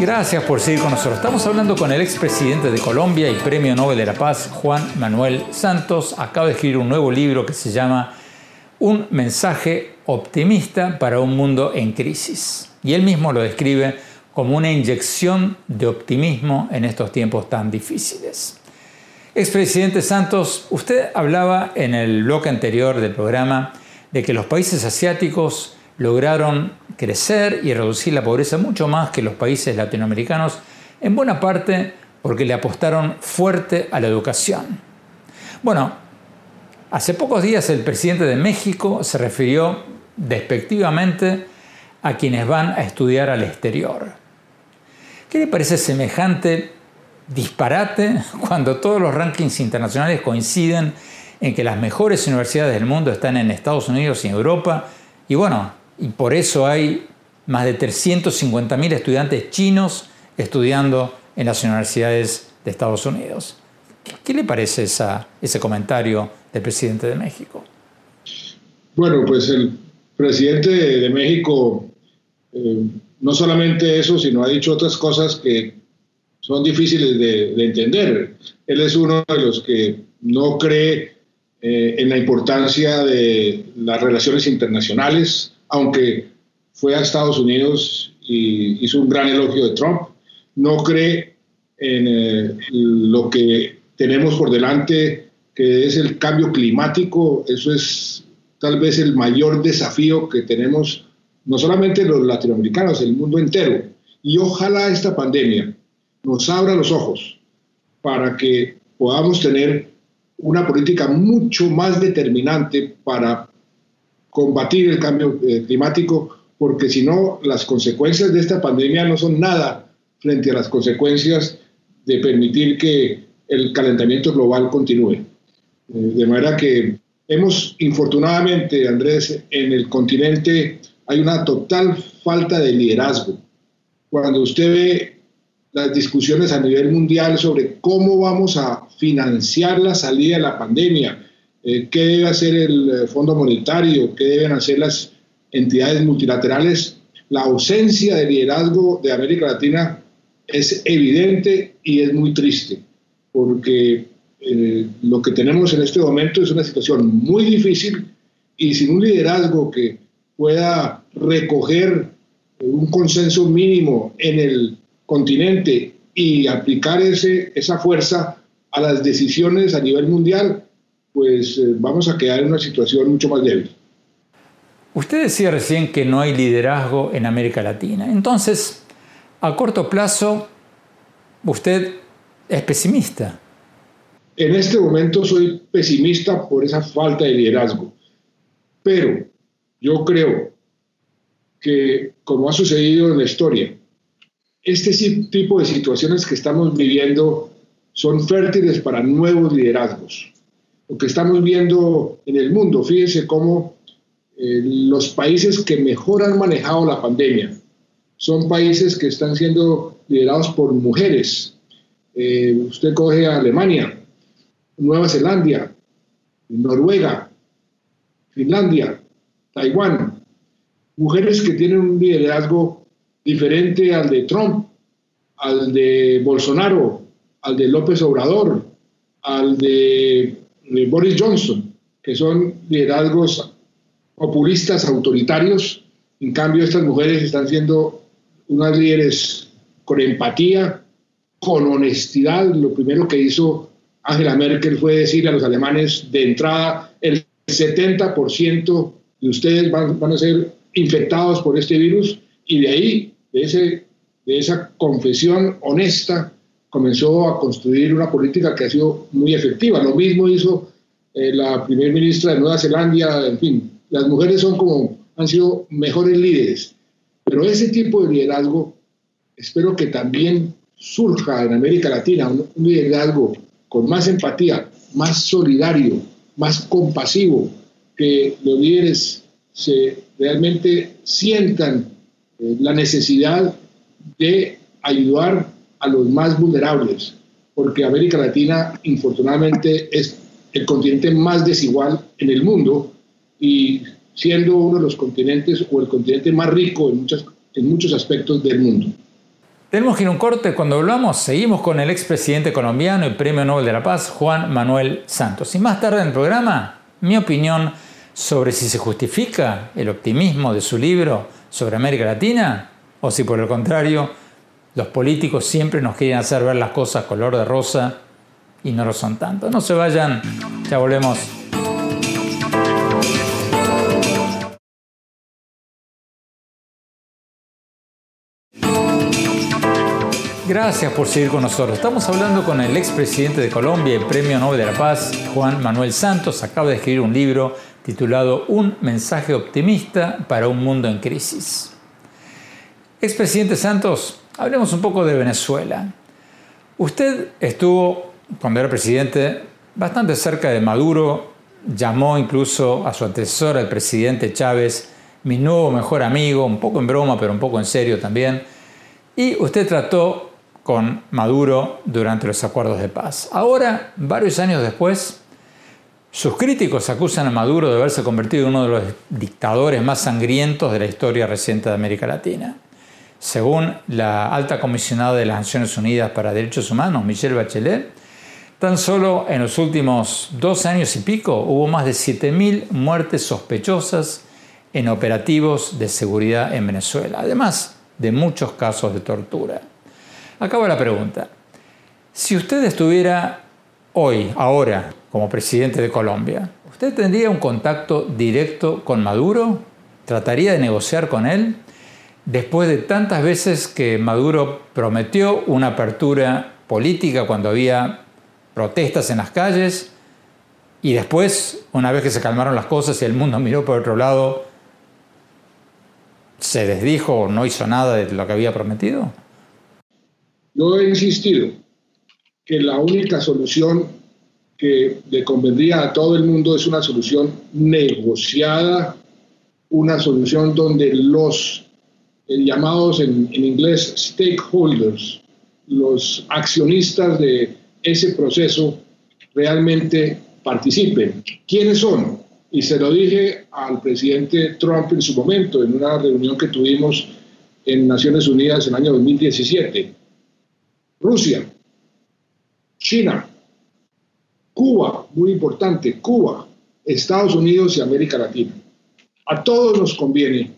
Gracias por seguir con nosotros. Estamos hablando con el expresidente de Colombia y Premio Nobel de la Paz, Juan Manuel Santos. Acaba de escribir un nuevo libro que se llama Un mensaje optimista para un mundo en crisis. Y él mismo lo describe como una inyección de optimismo en estos tiempos tan difíciles. Expresidente Santos, usted hablaba en el bloque anterior del programa de que los países asiáticos lograron crecer y reducir la pobreza mucho más que los países latinoamericanos, en buena parte porque le apostaron fuerte a la educación. Bueno, hace pocos días el presidente de México se refirió despectivamente a quienes van a estudiar al exterior. ¿Qué le parece semejante disparate cuando todos los rankings internacionales coinciden en que las mejores universidades del mundo están en Estados Unidos y en Europa? Y bueno, y por eso hay más de 350.000 estudiantes chinos estudiando en las universidades de Estados Unidos. ¿Qué le parece esa, ese comentario del presidente de México? Bueno, pues el presidente de México eh, no solamente eso, sino ha dicho otras cosas que son difíciles de, entender. Él es uno de los que no cree eh, en la importancia de las relaciones internacionales, aunque fue a Estados Unidos y hizo un gran elogio de Trump, no cree en eh, lo que tenemos por delante, que es el cambio climático. Eso es tal vez el mayor desafío que tenemos, no solamente los latinoamericanos, el mundo entero. Y ojalá esta pandemia nos abra los ojos para que podamos tener una política mucho más determinante para combatir el cambio eh, climático, porque si no, las consecuencias de esta pandemia no son nada frente a las consecuencias de permitir que el calentamiento global continúe. Eh, de manera que hemos, infortunadamente, Andrés, en el continente hay una total falta de liderazgo. Cuando usted ve las discusiones a nivel mundial sobre cómo vamos a financiar la salida de la pandemia, eh, qué debe hacer el eh, Fondo Monetario, qué deben hacer las entidades multilaterales. La ausencia de liderazgo de América Latina es evidente y es muy triste, porque eh, lo que tenemos en este momento es una situación muy difícil y sin un liderazgo que pueda recoger un consenso mínimo en el continente y aplicar ese, esa fuerza a las decisiones a nivel mundial, pues eh, vamos a quedar en una situación mucho más débil. Usted decía recién que no hay liderazgo en América Latina. Entonces, a corto plazo, usted es pesimista. En este momento soy pesimista por esa falta de liderazgo. Pero yo creo que, como ha sucedido en la historia, este tipo de situaciones que estamos viviendo son fértiles para nuevos liderazgos lo que estamos viendo en el mundo. Fíjense cómo eh, los países que mejor han manejado la pandemia son países que están siendo liderados por mujeres. Eh, usted coge a Alemania, Nueva Zelanda, Noruega, Finlandia, Taiwán, mujeres que tienen un liderazgo diferente al de Trump, al de Bolsonaro, al de López Obrador, al de Boris Johnson, que son liderazgos populistas, autoritarios. En cambio, estas mujeres están siendo unas líderes con empatía, con honestidad. Lo primero que hizo Angela Merkel fue decir a los alemanes de entrada 70% de ustedes van, van, a ser infectados por este virus y de ahí, de, ese, de esa confesión honesta, comenzó a construir una política que ha sido muy efectiva. Lo mismo hizo eh, la primer ministra de Nueva Zelanda, en fin, las mujeres son como, han sido mejores líderes. Pero ese tipo de liderazgo, espero que también surja en América Latina, un, un liderazgo con más empatía, más solidario, más compasivo, que los líderes se realmente sientan eh, la necesidad de ayudar a los más vulnerables, porque América Latina, infortunadamente, es el continente más desigual en el mundo y siendo uno de los continentes o el continente más rico en, muchas, en muchos aspectos del mundo. Tenemos que ir a un corte. Cuando hablamos, seguimos con el expresidente colombiano y premio Nobel de la Paz, Juan Manuel Santos. Y más tarde en el programa, mi opinión sobre si se justifica el optimismo de su libro sobre América Latina o si por el contrario los políticos siempre nos quieren hacer ver las cosas color de rosa y no lo son tanto. No se vayan, ya volvemos. Gracias por seguir con nosotros. Estamos hablando con el expresidente de Colombia y Premio Nobel de la Paz, Juan Manuel Santos. Acaba de escribir un libro titulado Un mensaje optimista para un mundo en crisis. Expresidente Santos, hablemos un poco de Venezuela. Usted estuvo, cuando era presidente, bastante cerca de Maduro, llamó incluso a su antecesor, el presidente Chávez, mi nuevo mejor amigo, un poco en broma, pero un poco en serio también. Y usted trató con Maduro durante los acuerdos de paz. Ahora, varios años después, sus críticos acusan a Maduro de haberse convertido en uno de los dictadores más sangrientos de la historia reciente de América Latina. Según la alta comisionada de las Naciones Unidas para Derechos Humanos, Michelle Bachelet, tan solo en los últimos dos años y pico hubo más de 7.000 muertes sospechosas en operativos de seguridad en Venezuela, además de muchos casos de tortura. Acabo la pregunta. Si usted estuviera hoy, ahora, como presidente de Colombia, ¿usted tendría un contacto directo con Maduro? ¿Trataría de negociar con él? Después de tantas veces que Maduro prometió una apertura política cuando había protestas en las calles, y después, una vez que se calmaron las cosas y el mundo miró por otro lado, se desdijo o no hizo nada de lo que había prometido? Yo he insistido que la única solución que le convendría a todo el mundo es una solución negociada, una solución donde los llamados en, en inglés stakeholders, los accionistas de ese proceso realmente participen. ¿Quiénes son? Y se lo dije al presidente Trump en su momento, en una reunión que tuvimos en Naciones Unidas en el año 2017. Rusia, China, Cuba, muy importante, Cuba, Estados Unidos y América Latina. A todos nos conviene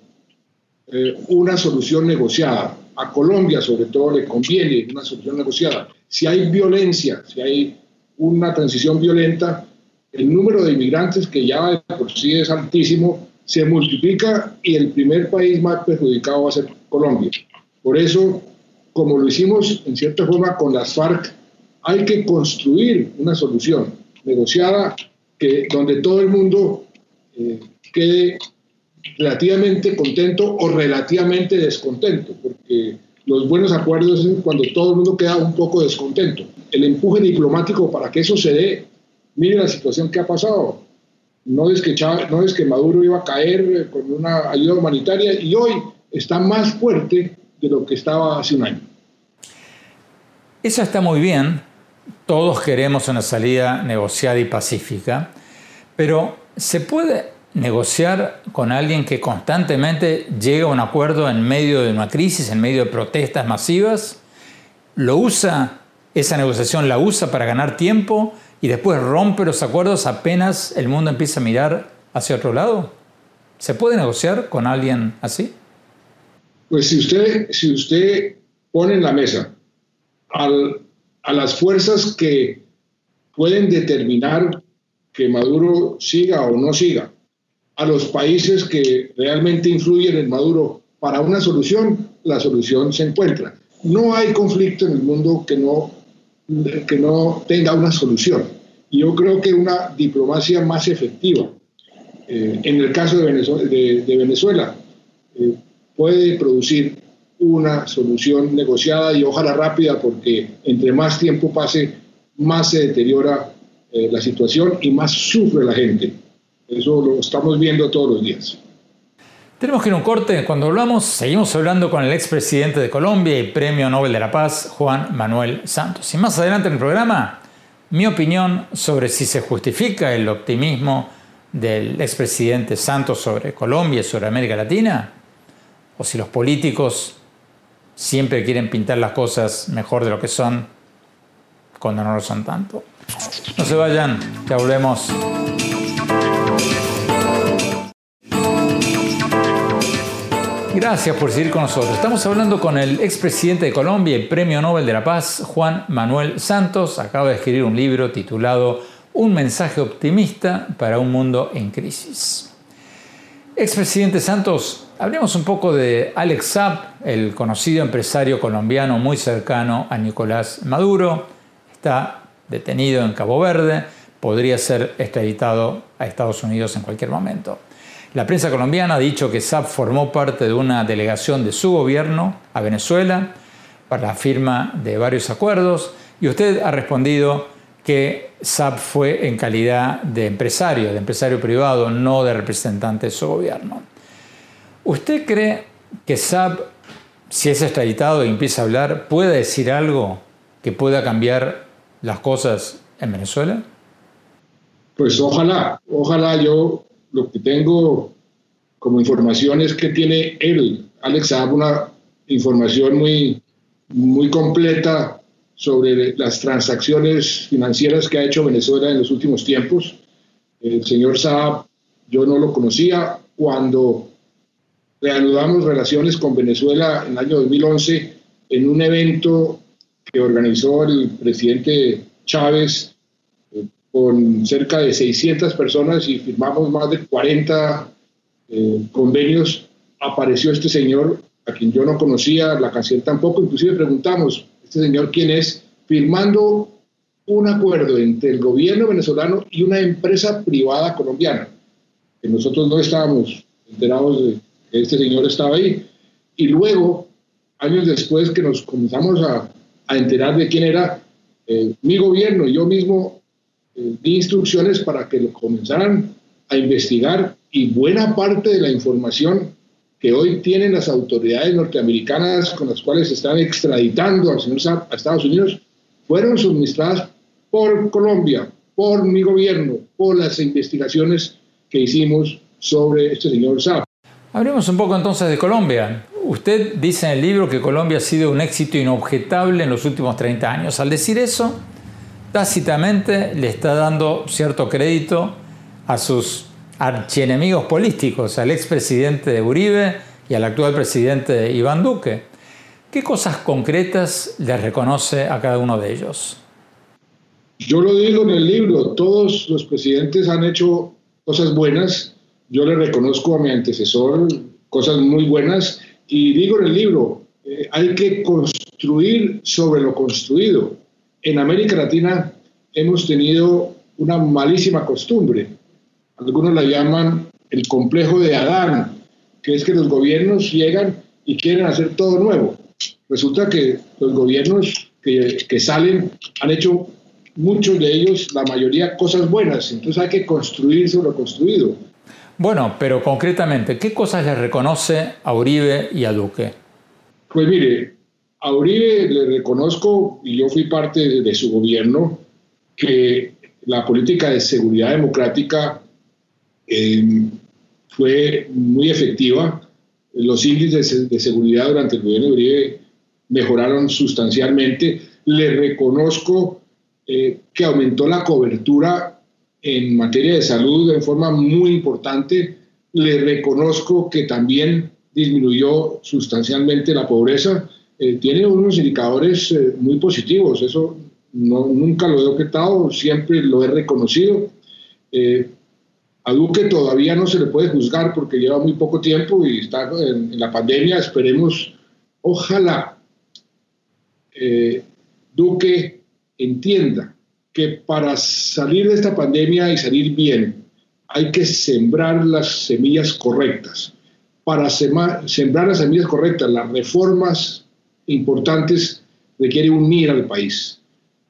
eh, una solución negociada. A Colombia sobre todo le conviene una solución negociada. Si hay violencia, si hay una transición violenta, el número de inmigrantes que ya por sí es altísimo se multiplica y el primer país más perjudicado va a ser Colombia. Por eso como lo hicimos en cierta forma con las FARC, hay que construir una solución negociada que, donde todo el mundo eh, quede relativamente contento o relativamente descontento, porque los buenos acuerdos es cuando todo el mundo queda un poco descontento. El empuje diplomático para que eso se dé, mire la situación que ha pasado. No es que, no es que Maduro iba a caer con una ayuda humanitaria y hoy está más fuerte de lo que estaba hace un año. Eso está muy bien, todos queremos una salida negociada y pacífica, pero ¿se puede negociar con alguien que constantemente llega a un acuerdo en medio de una crisis, en medio de protestas masivas? ¿Lo usa, esa negociación la usa para ganar tiempo y después rompe los acuerdos apenas el mundo empieza a mirar hacia otro lado? ¿Se puede negociar con alguien así? Pues si usted, si usted pone en la mesa a las fuerzas que pueden determinar que Maduro siga o no siga. A los países que realmente influyen en Maduro para una solución, la solución se encuentra. No hay conflicto en el mundo que no, que no tenga una solución. Y yo creo que una diplomacia más efectiva, eh, en el caso de Venezuela, eh, puede producir una solución negociada y ojalá rápida, porque entre más tiempo pase, más se deteriora eh, la situación y más sufre la gente. Eso lo estamos viendo todos los días. Tenemos que ir a un corte. Cuando hablamos, seguimos hablando con el expresidente de Colombia y Premio Nobel de la Paz, Juan Manuel Santos. Y más adelante en el programa, mi opinión sobre si se justifica el optimismo del expresidente Santos sobre Colombia y sobre América Latina, o si los políticos siempre quieren pintar las cosas mejor de lo que son cuando no lo son tanto. No se vayan, ya volvemos. Gracias por seguir con nosotros. Estamos hablando con el expresidente de Colombia y Premio Nobel de la Paz, Juan Manuel Santos. Acaba de escribir un libro titulado Un mensaje optimista para un mundo en crisis. Expresidente Santos, hablemos un poco de Alex Saab, el conocido empresario colombiano muy cercano a Nicolás Maduro. Está detenido en Cabo Verde, podría ser extraditado a Estados Unidos en cualquier momento. La prensa colombiana ha dicho que Saab formó parte de una delegación de su gobierno a Venezuela para la firma de varios acuerdos y usted ha respondido que Saab fue en calidad de empresario, de empresario privado, no de representante de su gobierno. ¿Usted cree que Saab, si es extraditado y empieza a hablar, puede decir algo que pueda cambiar las cosas en Venezuela? Pues ojalá, ojalá yo lo que tengo como información es que tiene él, Alex Saab, una información muy, muy completa sobre las transacciones financieras que ha hecho Venezuela en los últimos tiempos. El señor Saab, yo no lo conocía cuando reanudamos relaciones con Venezuela en el año 2011 en un evento que organizó el presidente Chávez con cerca de 600 personas y firmamos más de 40 eh, convenios, apareció este señor a quien yo no conocía, la canción tampoco, inclusive preguntamos, ¿este señor quién es? Firmando un acuerdo entre el gobierno venezolano y una empresa privada colombiana, que nosotros no estábamos enterados de que este señor estaba ahí. Y luego, años después que nos comenzamos a, a enterar de quién era, eh, mi gobierno y yo mismo eh, di instrucciones para que lo comenzaran a investigar y buena parte de la información que hoy tienen las autoridades norteamericanas con las cuales están extraditando al señor a Estados Unidos fueron suministradas por Colombia, por mi gobierno, por las investigaciones que hicimos sobre este señor Saab. Hablemos un poco entonces de Colombia. Usted dice en el libro que Colombia ha sido un éxito inobjetable en los últimos 30 años. Al decir eso, tácitamente le está dando cierto crédito a sus archienemigos políticos, al expresidente de Uribe y al actual presidente Iván Duque. ¿Qué cosas concretas le reconoce a cada uno de ellos? Yo lo digo en el libro, todos los presidentes han hecho cosas buenas, yo le reconozco a mi antecesor cosas muy buenas y digo en el libro, eh, hay que construir sobre lo construido en América Latina hemos tenido una malísima costumbre. Algunos la llaman el complejo de Adán, que es que los gobiernos llegan y quieren hacer todo nuevo. Resulta que los gobiernos que, que salen han hecho muchos de ellos, la mayoría, cosas buenas. Entonces hay que construir sobre lo construido. Bueno, pero concretamente, ¿qué cosas le reconoce a Uribe y a Duque? Pues mire, a Uribe le reconozco, y yo fui parte de, su gobierno, que la política de seguridad democrática em, fue muy efectiva. Los índices de, seguridad durante el gobierno de Uribe mejoraron sustancialmente. Le reconozco eh, que aumentó la cobertura en materia de salud de forma muy importante. Le reconozco que también disminuyó sustancialmente la pobreza eh, tiene unos indicadores eh, muy positivos, eso nunca lo he objetado, siempre lo he reconocido. Eh, a Duque todavía no se le puede juzgar porque lleva muy poco tiempo y está en, la pandemia. Esperemos, ojalá Duque entienda que para salir de esta pandemia y salir bien hay que sembrar las semillas correctas. Para sembrar las semillas correctas, las reformas importantes requiere unir al país.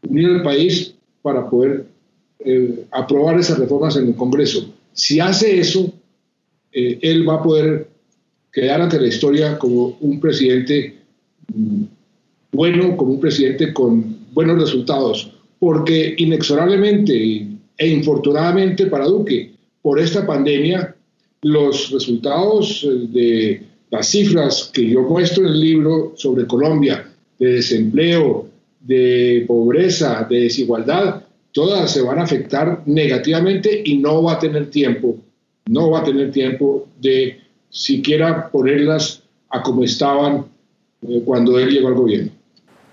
Unir al país para poder eh, aprobar esas reformas en el Congreso. Si hace eso, eh, él va a poder quedar ante la historia como un presidente mm, bueno, como un presidente con buenos resultados, porque inexorablemente e infortunadamente para Duque, por esta pandemia, los resultados eh, de las cifras que yo muestro en el libro sobre Colombia, de desempleo, de pobreza, de desigualdad, todas se van a afectar negativamente y no va a tener tiempo, no va a tener tiempo de siquiera ponerlas a como estaban eh, cuando él llegó al gobierno.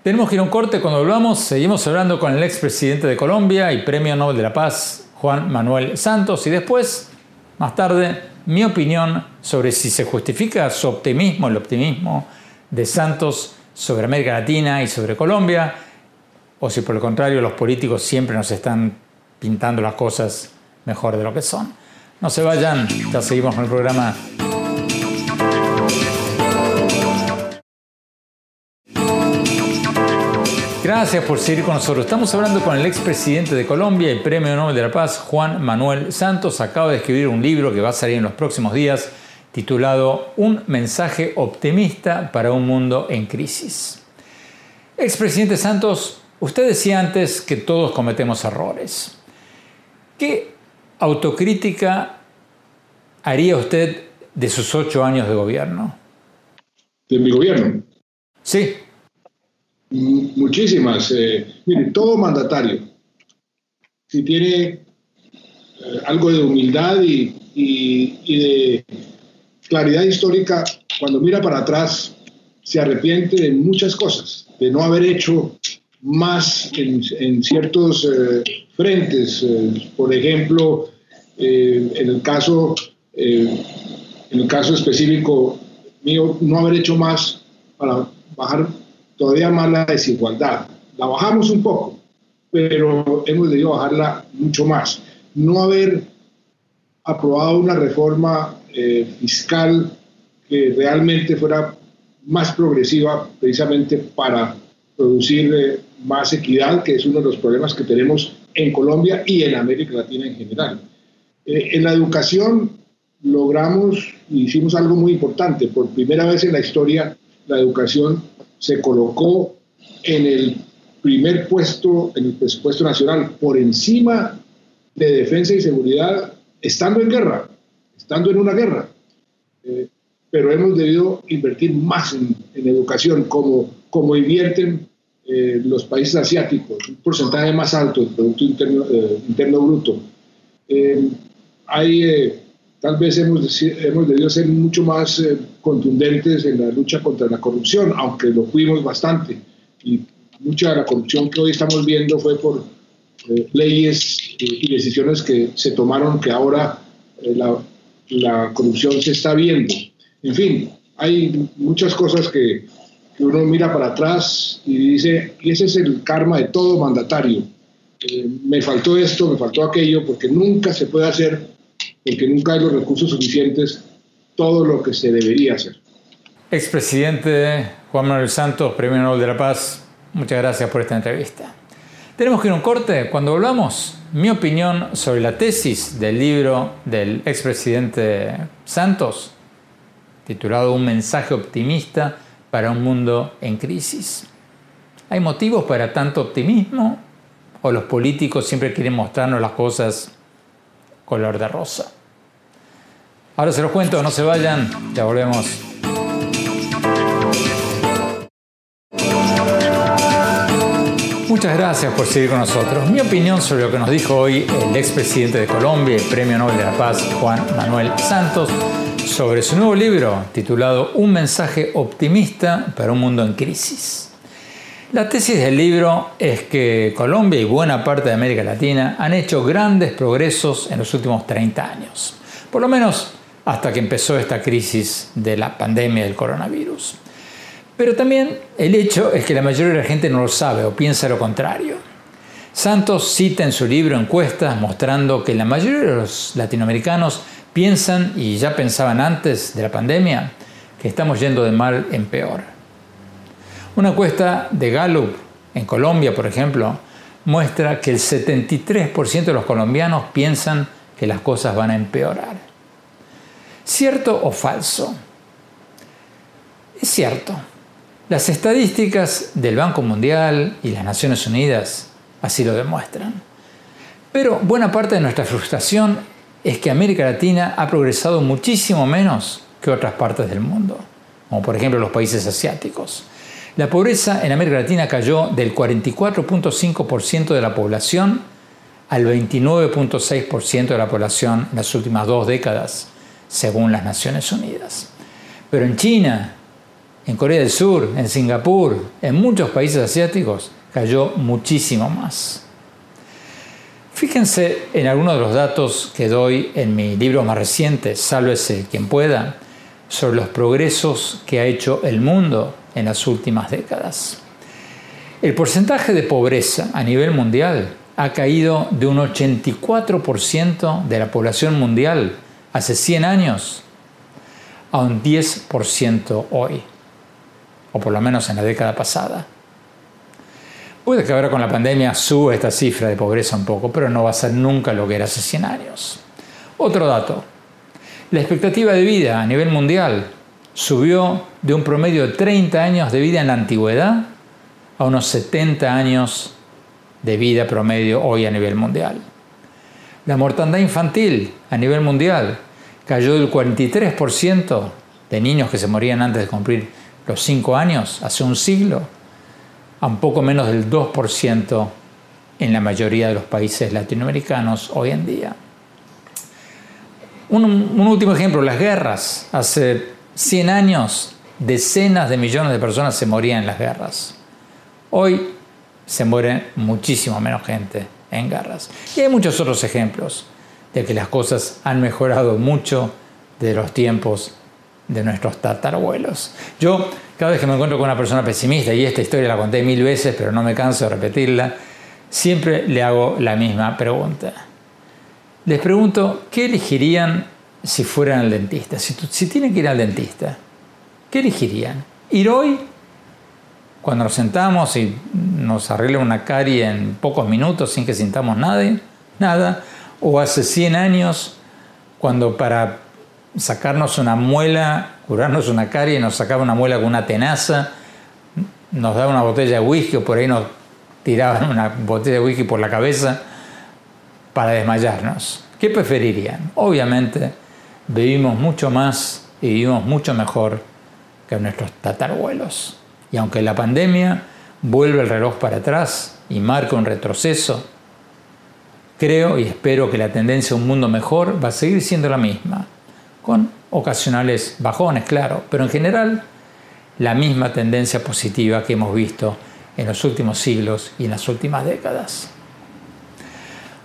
Tenemos que ir un corte. Cuando volvamos, seguimos hablando con el expresidente de Colombia y Premio Nobel de la Paz, Juan Manuel Santos. Y después, más tarde, mi opinión sobre si se justifica su optimismo, el optimismo de Santos sobre América Latina y sobre Colombia o si por el contrario los políticos siempre nos están pintando las cosas mejor de lo que son. No se vayan, ya seguimos con el programa. Gracias por seguir con nosotros. Estamos hablando con el expresidente de Colombia y Premio Nobel de la Paz, Juan Manuel Santos. Acaba de escribir un libro que va a salir en los próximos días titulado Un mensaje optimista para un mundo en crisis. Expresidente Santos, Usted decía antes que todos cometemos errores. ¿Qué autocrítica haría usted de sus ocho años de gobierno? ¿De mi gobierno? Sí. Muchísimas. Eh, mire, todo mandatario, si tiene eh, algo de humildad y, y de claridad histórica, cuando mira para atrás, se arrepiente de muchas cosas, de no haber hecho más en, ciertos eh, frentes. Por ejemplo, en, el caso, en el caso específico mío, no haber hecho más para bajar todavía más la desigualdad. La bajamos un poco, pero hemos debido bajarla mucho más. No haber aprobado una reforma fiscal que realmente fuera más progresiva precisamente para producir más equidad, que es uno de los problemas que tenemos en Colombia y en América Latina en general. Eh, en la educación logramos hicimos algo muy importante. Por primera vez en la historia, la educación se colocó en el primer puesto en el presupuesto nacional, por encima de defensa y seguridad, estando en guerra, estando en una guerra. Eh, pero hemos debido invertir más en, en educación, como, como invierten eh, los países asiáticos, un porcentaje más alto del Producto Interno, eh, interno Bruto. Eh, hay, tal vez hemos, hemos debido ser mucho más contundentes en la lucha contra la corrupción, aunque lo fuimos bastante. Y mucha de la corrupción que hoy estamos viendo fue por leyes y decisiones que se tomaron que ahora la, la corrupción se está viendo. En fin, hay muchas cosas que uno mira para atrás y dice, y ese es el karma de todo mandatario. Eh, me faltó esto, me faltó aquello, porque nunca se puede hacer, porque nunca hay los recursos suficientes, todo lo que se debería hacer. Expresidente Juan Manuel Santos, Premio Nobel de la Paz, muchas gracias por esta entrevista. Tenemos que ir a un corte. Cuando volvamos, mi opinión sobre la tesis del libro del expresidente Santos, titulado Un mensaje optimista para un mundo en crisis. ¿Hay motivos para tanto optimismo? ¿O los políticos siempre quieren mostrarnos las cosas color de rosa? Ahora se los cuento, no se vayan, ya volvemos. Muchas gracias por seguir con nosotros. Mi opinión sobre lo que nos dijo hoy el expresidente de Colombia y Premio Nobel de la Paz, Juan Manuel Santos, sobre su nuevo libro titulado Un mensaje optimista para un mundo en crisis. La tesis del libro es que Colombia y buena parte de América Latina han hecho grandes progresos en los últimos 30 años, por lo menos hasta que empezó esta crisis de la pandemia del coronavirus. Pero también el hecho es que la mayoría de la gente no lo sabe o piensa lo contrario. Santos cita en su libro encuestas mostrando que la mayoría de los latinoamericanos piensan, y ya pensaban antes de la pandemia, que estamos yendo de mal en peor. Una encuesta de Gallup en Colombia, por ejemplo, muestra que el 73% de los colombianos piensan que las cosas van a empeorar. ¿Cierto o falso? Es cierto. Las estadísticas del Banco Mundial y las Naciones Unidas así lo demuestran. Pero buena parte de nuestra frustración es que América Latina ha progresado muchísimo menos que otras partes del mundo, como por ejemplo los países asiáticos. La pobreza en América Latina cayó del 44.5% de la población al 29.6% de la población en las últimas dos décadas, según las Naciones Unidas. Pero en China, en Corea del Sur, en Singapur, en muchos países asiáticos, cayó muchísimo más. Fíjense en algunos de los datos que doy en mi libro más reciente, Sálvese quien pueda, sobre los progresos que ha hecho el mundo en las últimas décadas. El porcentaje de pobreza a nivel mundial ha caído de un 84% de la población mundial hace 100 años a un 10% hoy, o por lo menos en la década pasada. Puede que ahora con la pandemia suba esta cifra de pobreza un poco, pero no va a ser nunca lo que era hace 100 años. Otro dato. La expectativa de vida a nivel mundial subió de un promedio de 30 años de vida en la antigüedad a unos 70 años de vida promedio hoy a nivel mundial. La mortandad infantil a nivel mundial cayó del 43% de niños que se morían antes de cumplir los 5 años, hace un siglo, a un poco menos del 2% en la mayoría de los países latinoamericanos hoy en día. Un, un, último ejemplo, las guerras. Hace 100 años decenas de millones de personas se morían en las guerras. Hoy se muere muchísimo menos gente en guerras. Y hay muchos otros ejemplos de que las cosas han mejorado mucho de los tiempos de nuestros tatarabuelos. Yo, cada vez que me encuentro con una persona pesimista, y esta historia la conté mil veces, pero no me canso de repetirla, siempre le hago la misma pregunta. Les pregunto, ¿qué elegirían si fueran al dentista? Si, si tienen que ir al dentista, ¿qué elegirían? ¿Ir hoy, cuando nos sentamos y nos arregla una carie en pocos minutos sin que sintamos nada? nada ¿O hace 100 años, cuando para sacarnos una muela, curarnos una carie, nos sacaba una muela con una tenaza, nos daba una botella de whisky o por ahí nos tiraban una botella de whisky por la cabeza para desmayarnos. ¿Qué preferirían? Obviamente vivimos mucho más y vivimos mucho mejor que nuestros tatarabuelos. Y aunque la pandemia vuelve el reloj para atrás y marca un retroceso, creo y espero que la tendencia a un mundo mejor va a seguir siendo la misma con ocasionales bajones, claro, pero en general la misma tendencia positiva que hemos visto en los últimos siglos y en las últimas décadas.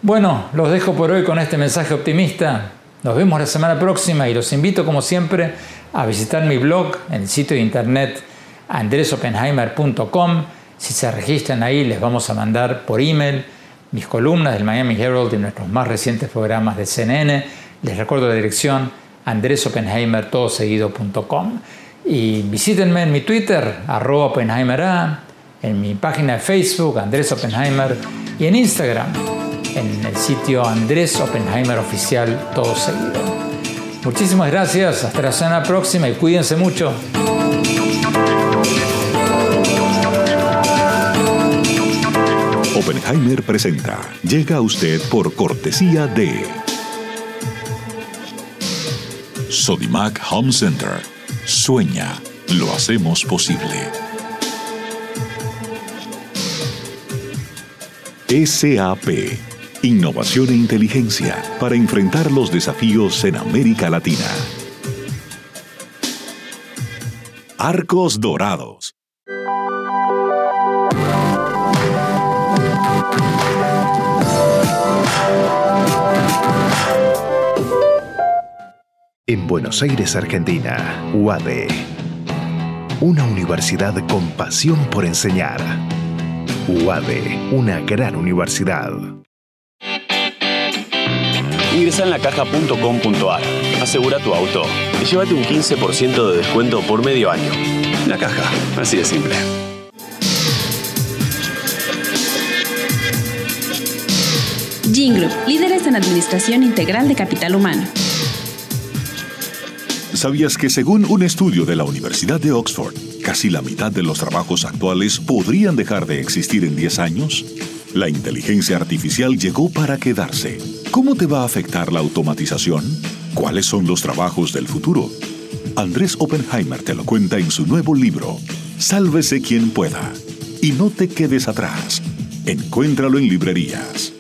Bueno, los dejo por hoy con este mensaje optimista. Nos vemos la semana próxima y los invito como siempre a visitar mi blog en el sitio de internet andresopenheimer.com. Si se registran ahí les vamos a mandar por email mis columnas del Miami Herald y nuestros más recientes programas de CNN. Les recuerdo la dirección andresopenheimer.com y visítenme en mi Twitter, arroba OppenheimerA, en mi página de Facebook, Andrés Oppenheimer, y en Instagram, en el sitio Andrés Oppenheimer Oficial, todo seguido. Muchísimas gracias, hasta la semana próxima y cuídense mucho. Oppenheimer presenta. Llega a usted por cortesía de Sodimac Home Center. Sueña, lo hacemos posible. SAP innovación e inteligencia para enfrentar los desafíos en América Latina. Arcos Dorados. En Buenos Aires, Argentina, UADE. Una universidad con pasión por enseñar. UADE, una gran universidad. Ingresa en lacaja.com.ar, asegura tu auto y llévate un 15% de descuento por medio año. La caja, así de simple. Group, líderes en administración integral de capital humano. ¿Sabías que según un estudio de la Universidad de Oxford, casi la mitad de los trabajos actuales podrían dejar de existir en 10 años? La inteligencia artificial llegó para quedarse. ¿Cómo te va a afectar la automatización? ¿Cuáles son los trabajos del futuro? Andrés Oppenheimer te lo cuenta en su nuevo libro, Sálvese quien pueda. Y no te quedes atrás. Encuéntralo en librerías.